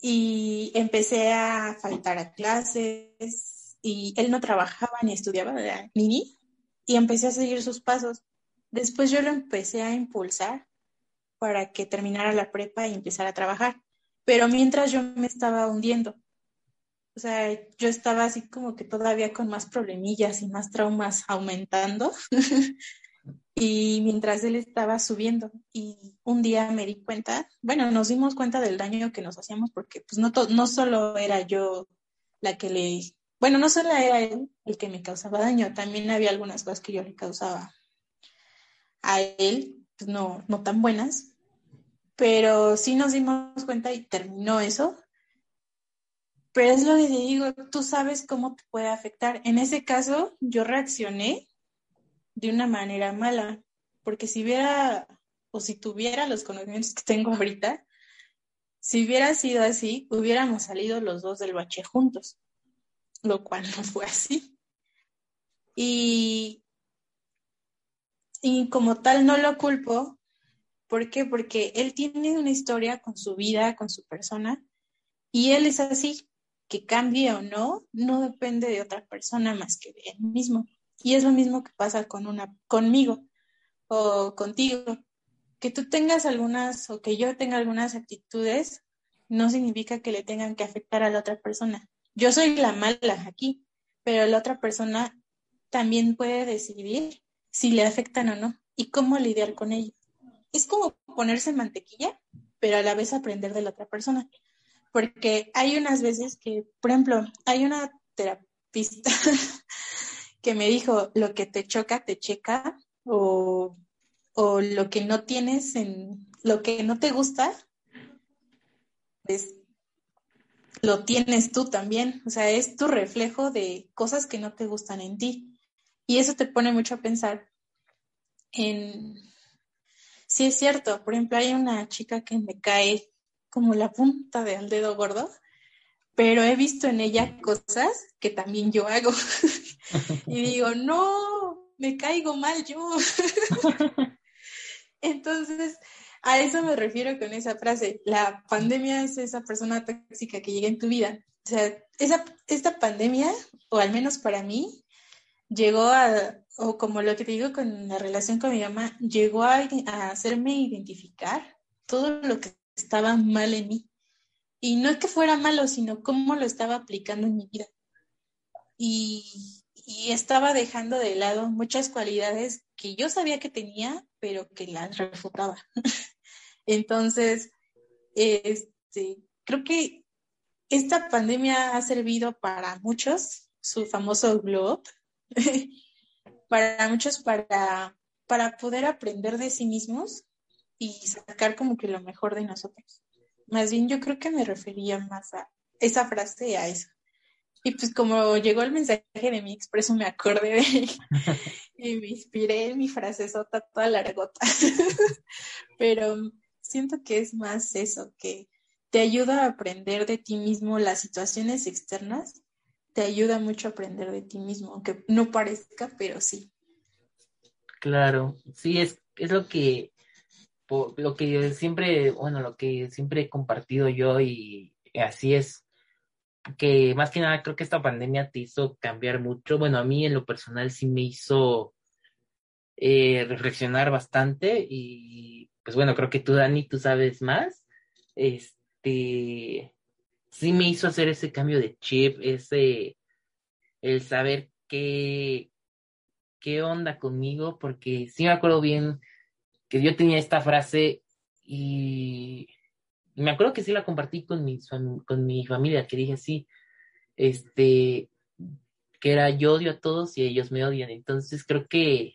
y empecé a faltar a clases y él no trabajaba ni estudiaba, ni ni, y empecé a seguir sus pasos. Después yo lo empecé a impulsar para que terminara la prepa y empezara a trabajar, pero mientras yo me estaba hundiendo. O sea, yo estaba así como que todavía con más problemillas y más traumas aumentando. y mientras él estaba subiendo. Y un día me di cuenta, bueno, nos dimos cuenta del daño que nos hacíamos porque pues no, no solo era yo la que le, bueno, no solo era él el que me causaba daño, también había algunas cosas que yo le causaba a él, no, no tan buenas, pero sí nos dimos cuenta y terminó eso pero es lo que te digo, tú sabes cómo te puede afectar. En ese caso, yo reaccioné de una manera mala, porque si hubiera, o si tuviera los conocimientos que tengo ahorita, si hubiera sido así, hubiéramos salido los dos del bache juntos, lo cual no fue así. Y, y como tal no lo culpo, ¿por qué? Porque él tiene una historia con su vida, con su persona, y él es así, que cambie o no, no depende de otra persona más que de él mismo. Y es lo mismo que pasa con una, conmigo o contigo. Que tú tengas algunas o que yo tenga algunas actitudes no significa que le tengan que afectar a la otra persona. Yo soy la mala aquí, pero la otra persona también puede decidir si le afectan o no y cómo lidiar con ello. Es como ponerse mantequilla, pero a la vez aprender de la otra persona porque hay unas veces que, por ejemplo, hay una terapista que me dijo, lo que te choca, te checa, o, o lo que no tienes en, lo que no te gusta, pues lo tienes tú también, o sea, es tu reflejo de cosas que no te gustan en ti. Y eso te pone mucho a pensar en Sí, es cierto. Por ejemplo, hay una chica que me cae como la punta del dedo gordo, pero he visto en ella cosas que también yo hago. y digo, no, me caigo mal yo. Entonces, a eso me refiero con esa frase. La pandemia es esa persona tóxica que llega en tu vida. O sea, esa, esta pandemia, o al menos para mí, llegó a, o como lo que te digo con la relación con mi mamá, llegó a, hacerme identificar todo lo que estaba mal en mí. Y no es que fuera malo, sino cómo lo estaba aplicando en mi vida. Y, estaba dejando de lado muchas cualidades que yo sabía que tenía, pero que las refutaba. Entonces, este, creo que esta pandemia ha servido para muchos, su famoso globe, para muchos para, para poder aprender de sí mismos y sacar como que lo mejor de nosotros. Más bien yo creo que me refería más a esa frase, a eso. Y pues como llegó el mensaje de mi expreso, me acordé de y me inspiré en mi frase sota toda largota. Pero siento que es más eso, que te ayuda a aprender de ti mismo las situaciones externas te ayuda mucho a aprender de ti mismo, aunque no parezca, pero sí. Claro, sí, es, es lo que, lo que siempre, bueno, lo que siempre he compartido yo y así es, que más que nada creo que esta pandemia te hizo cambiar mucho. Bueno, a mí en lo personal sí me hizo eh, reflexionar bastante y pues bueno, creo que tú, Dani, tú sabes más. Este, sí me hizo hacer ese cambio de chip, ese, el saber qué, qué onda conmigo, porque sí me acuerdo bien que yo tenía esta frase y me acuerdo que sí la compartí con mi, con mi familia, que dije sí, este, que era yo odio a todos y ellos me odian. Entonces creo que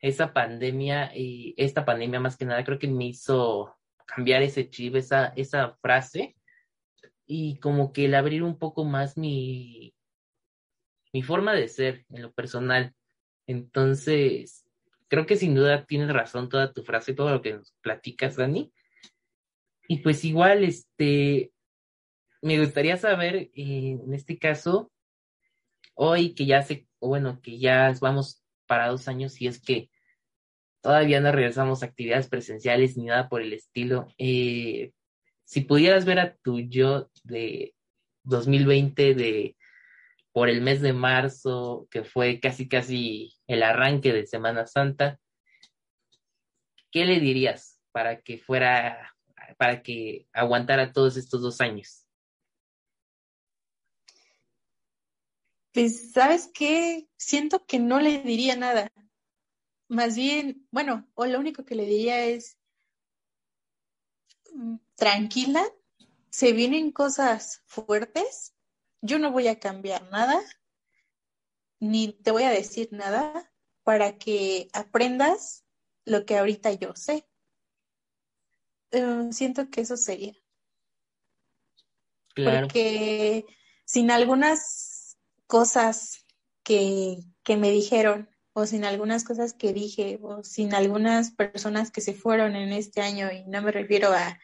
esa pandemia y esta pandemia más que nada creo que me hizo cambiar ese chip, esa, esa frase y como que el abrir un poco más mi, mi forma de ser en lo personal. Entonces, creo que sin duda tienes razón toda tu frase, todo lo que nos platicas, Dani. Y pues igual, este, me gustaría saber, eh, en este caso, hoy que ya se, bueno, que ya vamos para dos años y es que todavía no regresamos a actividades presenciales ni nada por el estilo. Eh, si pudieras ver a tu yo de 2020 de por el mes de marzo, que fue casi casi el arranque de Semana Santa, ¿qué le dirías para que fuera, para que aguantara todos estos dos años? Pues, ¿sabes qué? Siento que no le diría nada. Más bien, bueno, o lo único que le diría es, tranquila, se vienen cosas fuertes, yo no voy a cambiar nada, ni te voy a decir nada para que aprendas lo que ahorita yo sé. Eh, siento que eso sería. Claro. Porque sin algunas cosas que, que me dijeron o sin algunas cosas que dije, o sin algunas personas que se fueron en este año, y no me refiero a,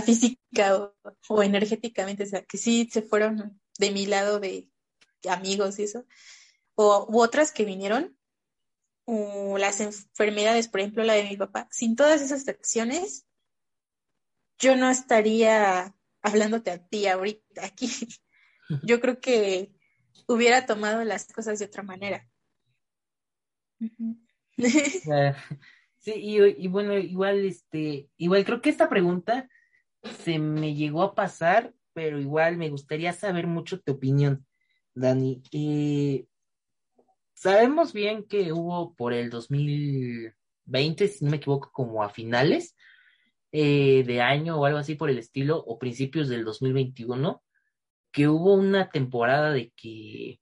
física o, energéticamente, o sea, que sí se fueron de mi lado de, amigos y eso, o, u otras que vinieron, o las enfermedades, por ejemplo, la de mi papá, sin todas esas acciones, yo no estaría hablándote a ti ahorita aquí. Yo creo que hubiera tomado las cosas de otra manera. Sí, y, bueno, igual, este, igual creo que esta pregunta se me llegó a pasar, pero igual me gustaría saber mucho tu opinión, Dani. Eh, sabemos bien que hubo por el 2020, si no me equivoco, como a finales eh, de año o algo así por el estilo, o principios del 2021, que hubo una temporada de que,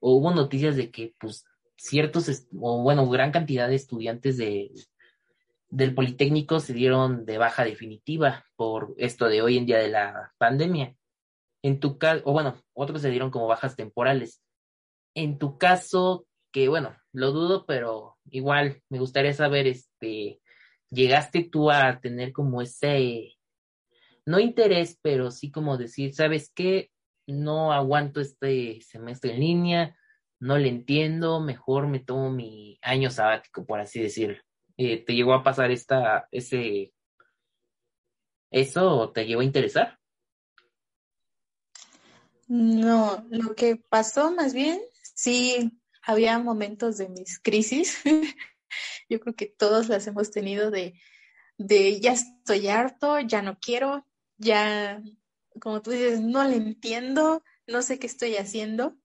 o hubo noticias de que, pues, ciertos, o bueno, gran cantidad de estudiantes de, del Politécnico se dieron de baja definitiva por esto de hoy en día de la pandemia. En tu caso, o bueno, otros se dieron como bajas temporales. En tu caso, que bueno, lo dudo, pero igual me gustaría saber, este, llegaste tú a tener como ese, no interés, pero sí como decir, ¿sabes qué? No aguanto este semestre en línea, no le entiendo, mejor me tomo mi año sabático, por así decir. Eh, ¿Te llegó a pasar esta, ese, eso te llegó a interesar? No, lo que pasó más bien, sí, había momentos de mis crisis. Yo creo que todos las hemos tenido de, de ya estoy harto, ya no quiero, ya, como tú dices, no le entiendo, no sé qué estoy haciendo.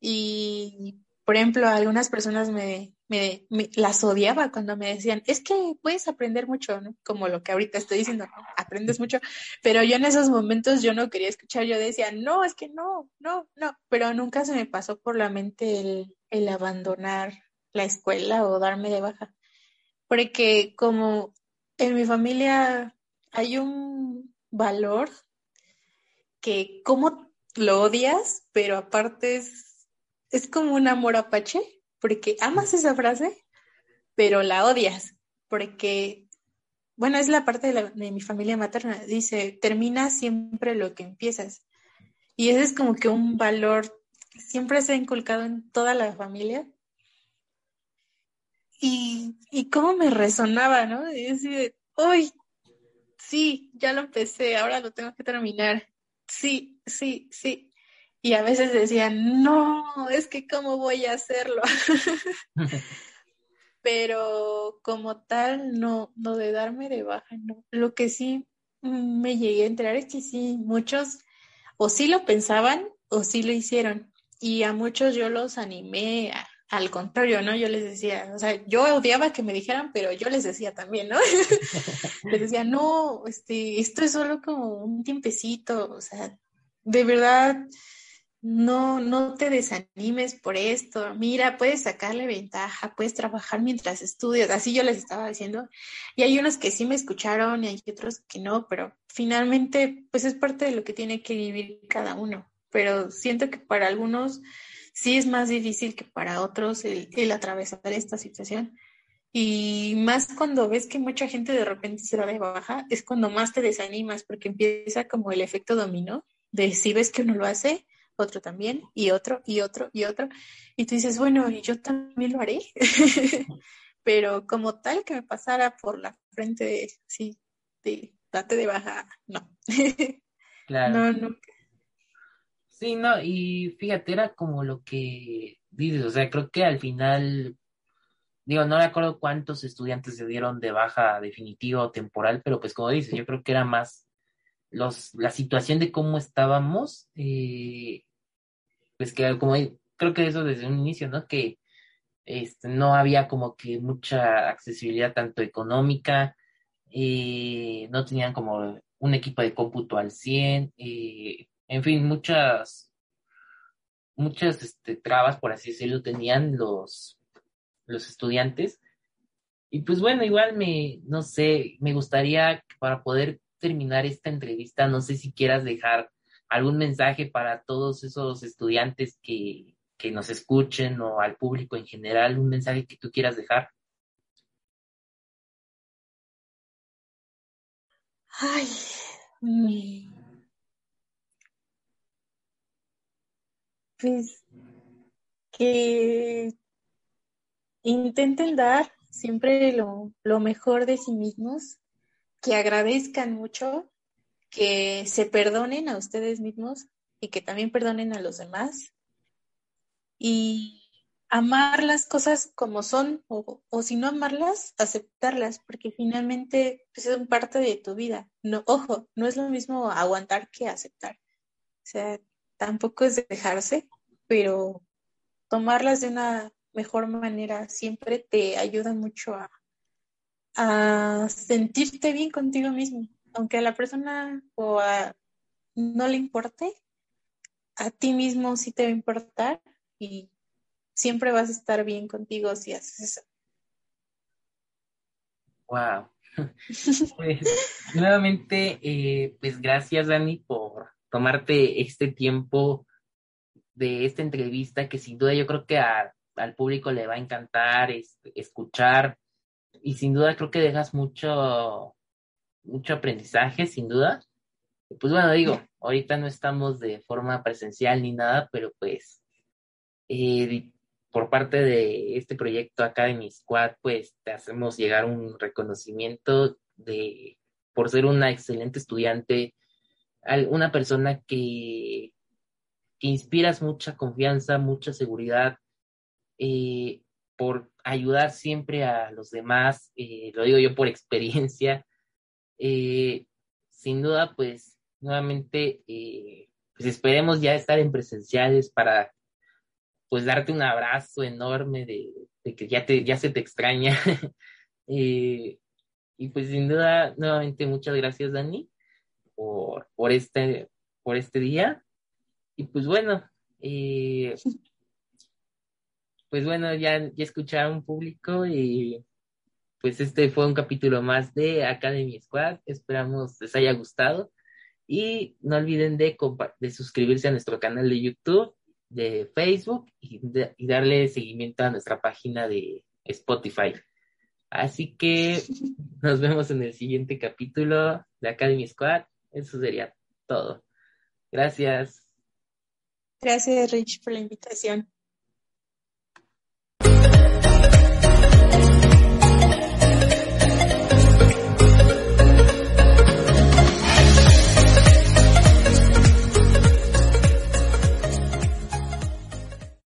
Y, por ejemplo, algunas personas me, me, las odiaba cuando me decían, es que puedes aprender mucho, ¿no? Como lo que ahorita estoy diciendo, aprendes mucho, pero yo en esos momentos yo no quería escuchar, yo decía, no, es que no, no, no, pero nunca se me pasó por la mente el, el abandonar la escuela o darme de baja, porque como en mi familia hay un valor que como lo odias, pero aparte es es como un amor apache, porque amas esa frase, pero la odias, porque, bueno, es la parte de, mi familia materna, dice, termina siempre lo que empiezas. Y ese es como que un valor siempre se ha inculcado en toda la familia. Y, y cómo me resonaba, ¿no? Y decir, sí, ya lo empecé, ahora lo tengo que terminar. Sí, sí, sí. Y a veces decían, no, es que cómo voy a hacerlo. Pero como tal, no, no de darme de baja, no. Lo que sí me llegué a enterar es que sí, muchos o sí lo pensaban o sí lo hicieron. Y a muchos yo los animé al contrario, ¿no? Yo les decía, o sea, yo odiaba que me dijeran, pero yo les decía también, ¿no? les decía, no, este, esto es solo como un tiempecito, o sea, de verdad, no, no te desanimes por esto, mira, puedes sacarle ventaja, puedes trabajar mientras estudias, así yo les estaba diciendo, y hay unos que sí me escucharon y hay otros que no, pero finalmente, pues es parte de lo que tiene que vivir cada uno, pero siento que para algunos sí es más difícil que para otros el, atravesar esta situación. Y más cuando ves que mucha gente de repente se da de baja, es cuando más te desanimas, porque empieza como el efecto dominó, de si ves que uno lo hace, otro también, y otro, y otro, y otro. Y tú dices, bueno, y yo también lo haré. Pero como tal que me pasara por la frente de, sí, de, date de baja, no. claro. No, no. Sí, no, y fíjate, era como lo que dices, o sea, creo que al final, digo, no me acuerdo cuántos estudiantes se dieron de baja definitiva o temporal, pero pues como dices, yo creo que era más los, la situación de cómo estábamos, eh, pues que como creo que eso desde un inicio, ¿no? Que este, no había como que mucha accesibilidad tanto económica, eh, no tenían como un equipo de cómputo al 100, eh, en fin, muchas, muchas este, trabas, por así decirlo, tenían los, los estudiantes. Y pues bueno, igual me, no sé, me gustaría para poder terminar esta entrevista, no sé si quieras dejar algún mensaje para todos esos estudiantes que, que nos escuchen o al público en general, un mensaje que tú quieras dejar. Ay, mm. pues que intenten dar siempre lo, lo mejor de sí mismos, que agradezcan mucho que se perdonen a ustedes mismos y que también perdonen a los demás y amar las cosas como son o, si no amarlas, aceptarlas, porque finalmente pues, son parte de tu vida. No, ojo, no es lo mismo aguantar que aceptar. O sea, tampoco es dejarse, pero tomarlas de una mejor manera siempre te ayuda mucho a, a sentirte bien contigo mismo aunque a la persona o a, no le importe, a ti mismo sí te va a importar y siempre vas a estar bien contigo si haces eso. Wow. Pues, nuevamente, eh, pues gracias Dani por tomarte este tiempo de esta entrevista que sin duda yo creo que al público le va a encantar escuchar y sin duda creo que dejas mucho, mucho aprendizaje, sin duda. Pues bueno, digo, ahorita no estamos de forma presencial ni nada, pero pues eh, por parte de este proyecto Academy Squad, pues te hacemos llegar un reconocimiento de por ser una excelente estudiante, una persona que, que inspiras mucha confianza, mucha seguridad, eh, por ayudar siempre a los demás, eh, lo digo yo por experiencia. Eh, sin duda, pues nuevamente, pues esperemos ya estar en presenciales para pues darte un abrazo enorme de, que ya, te, ya se te extraña. Y pues sin duda, nuevamente muchas gracias Dani por, por, este, por este día. Y pues bueno, eh, pues bueno, ya, ya escucharon público y pues este fue un capítulo más de Academy Squad. Esperamos les haya gustado. Y no olviden de, de suscribirse a nuestro canal de YouTube, de Facebook y, y darle seguimiento a nuestra página de Spotify. Así que nos vemos en el siguiente capítulo de Academy Squad. Eso sería todo. Gracias. Gracias, Rich, por la invitación.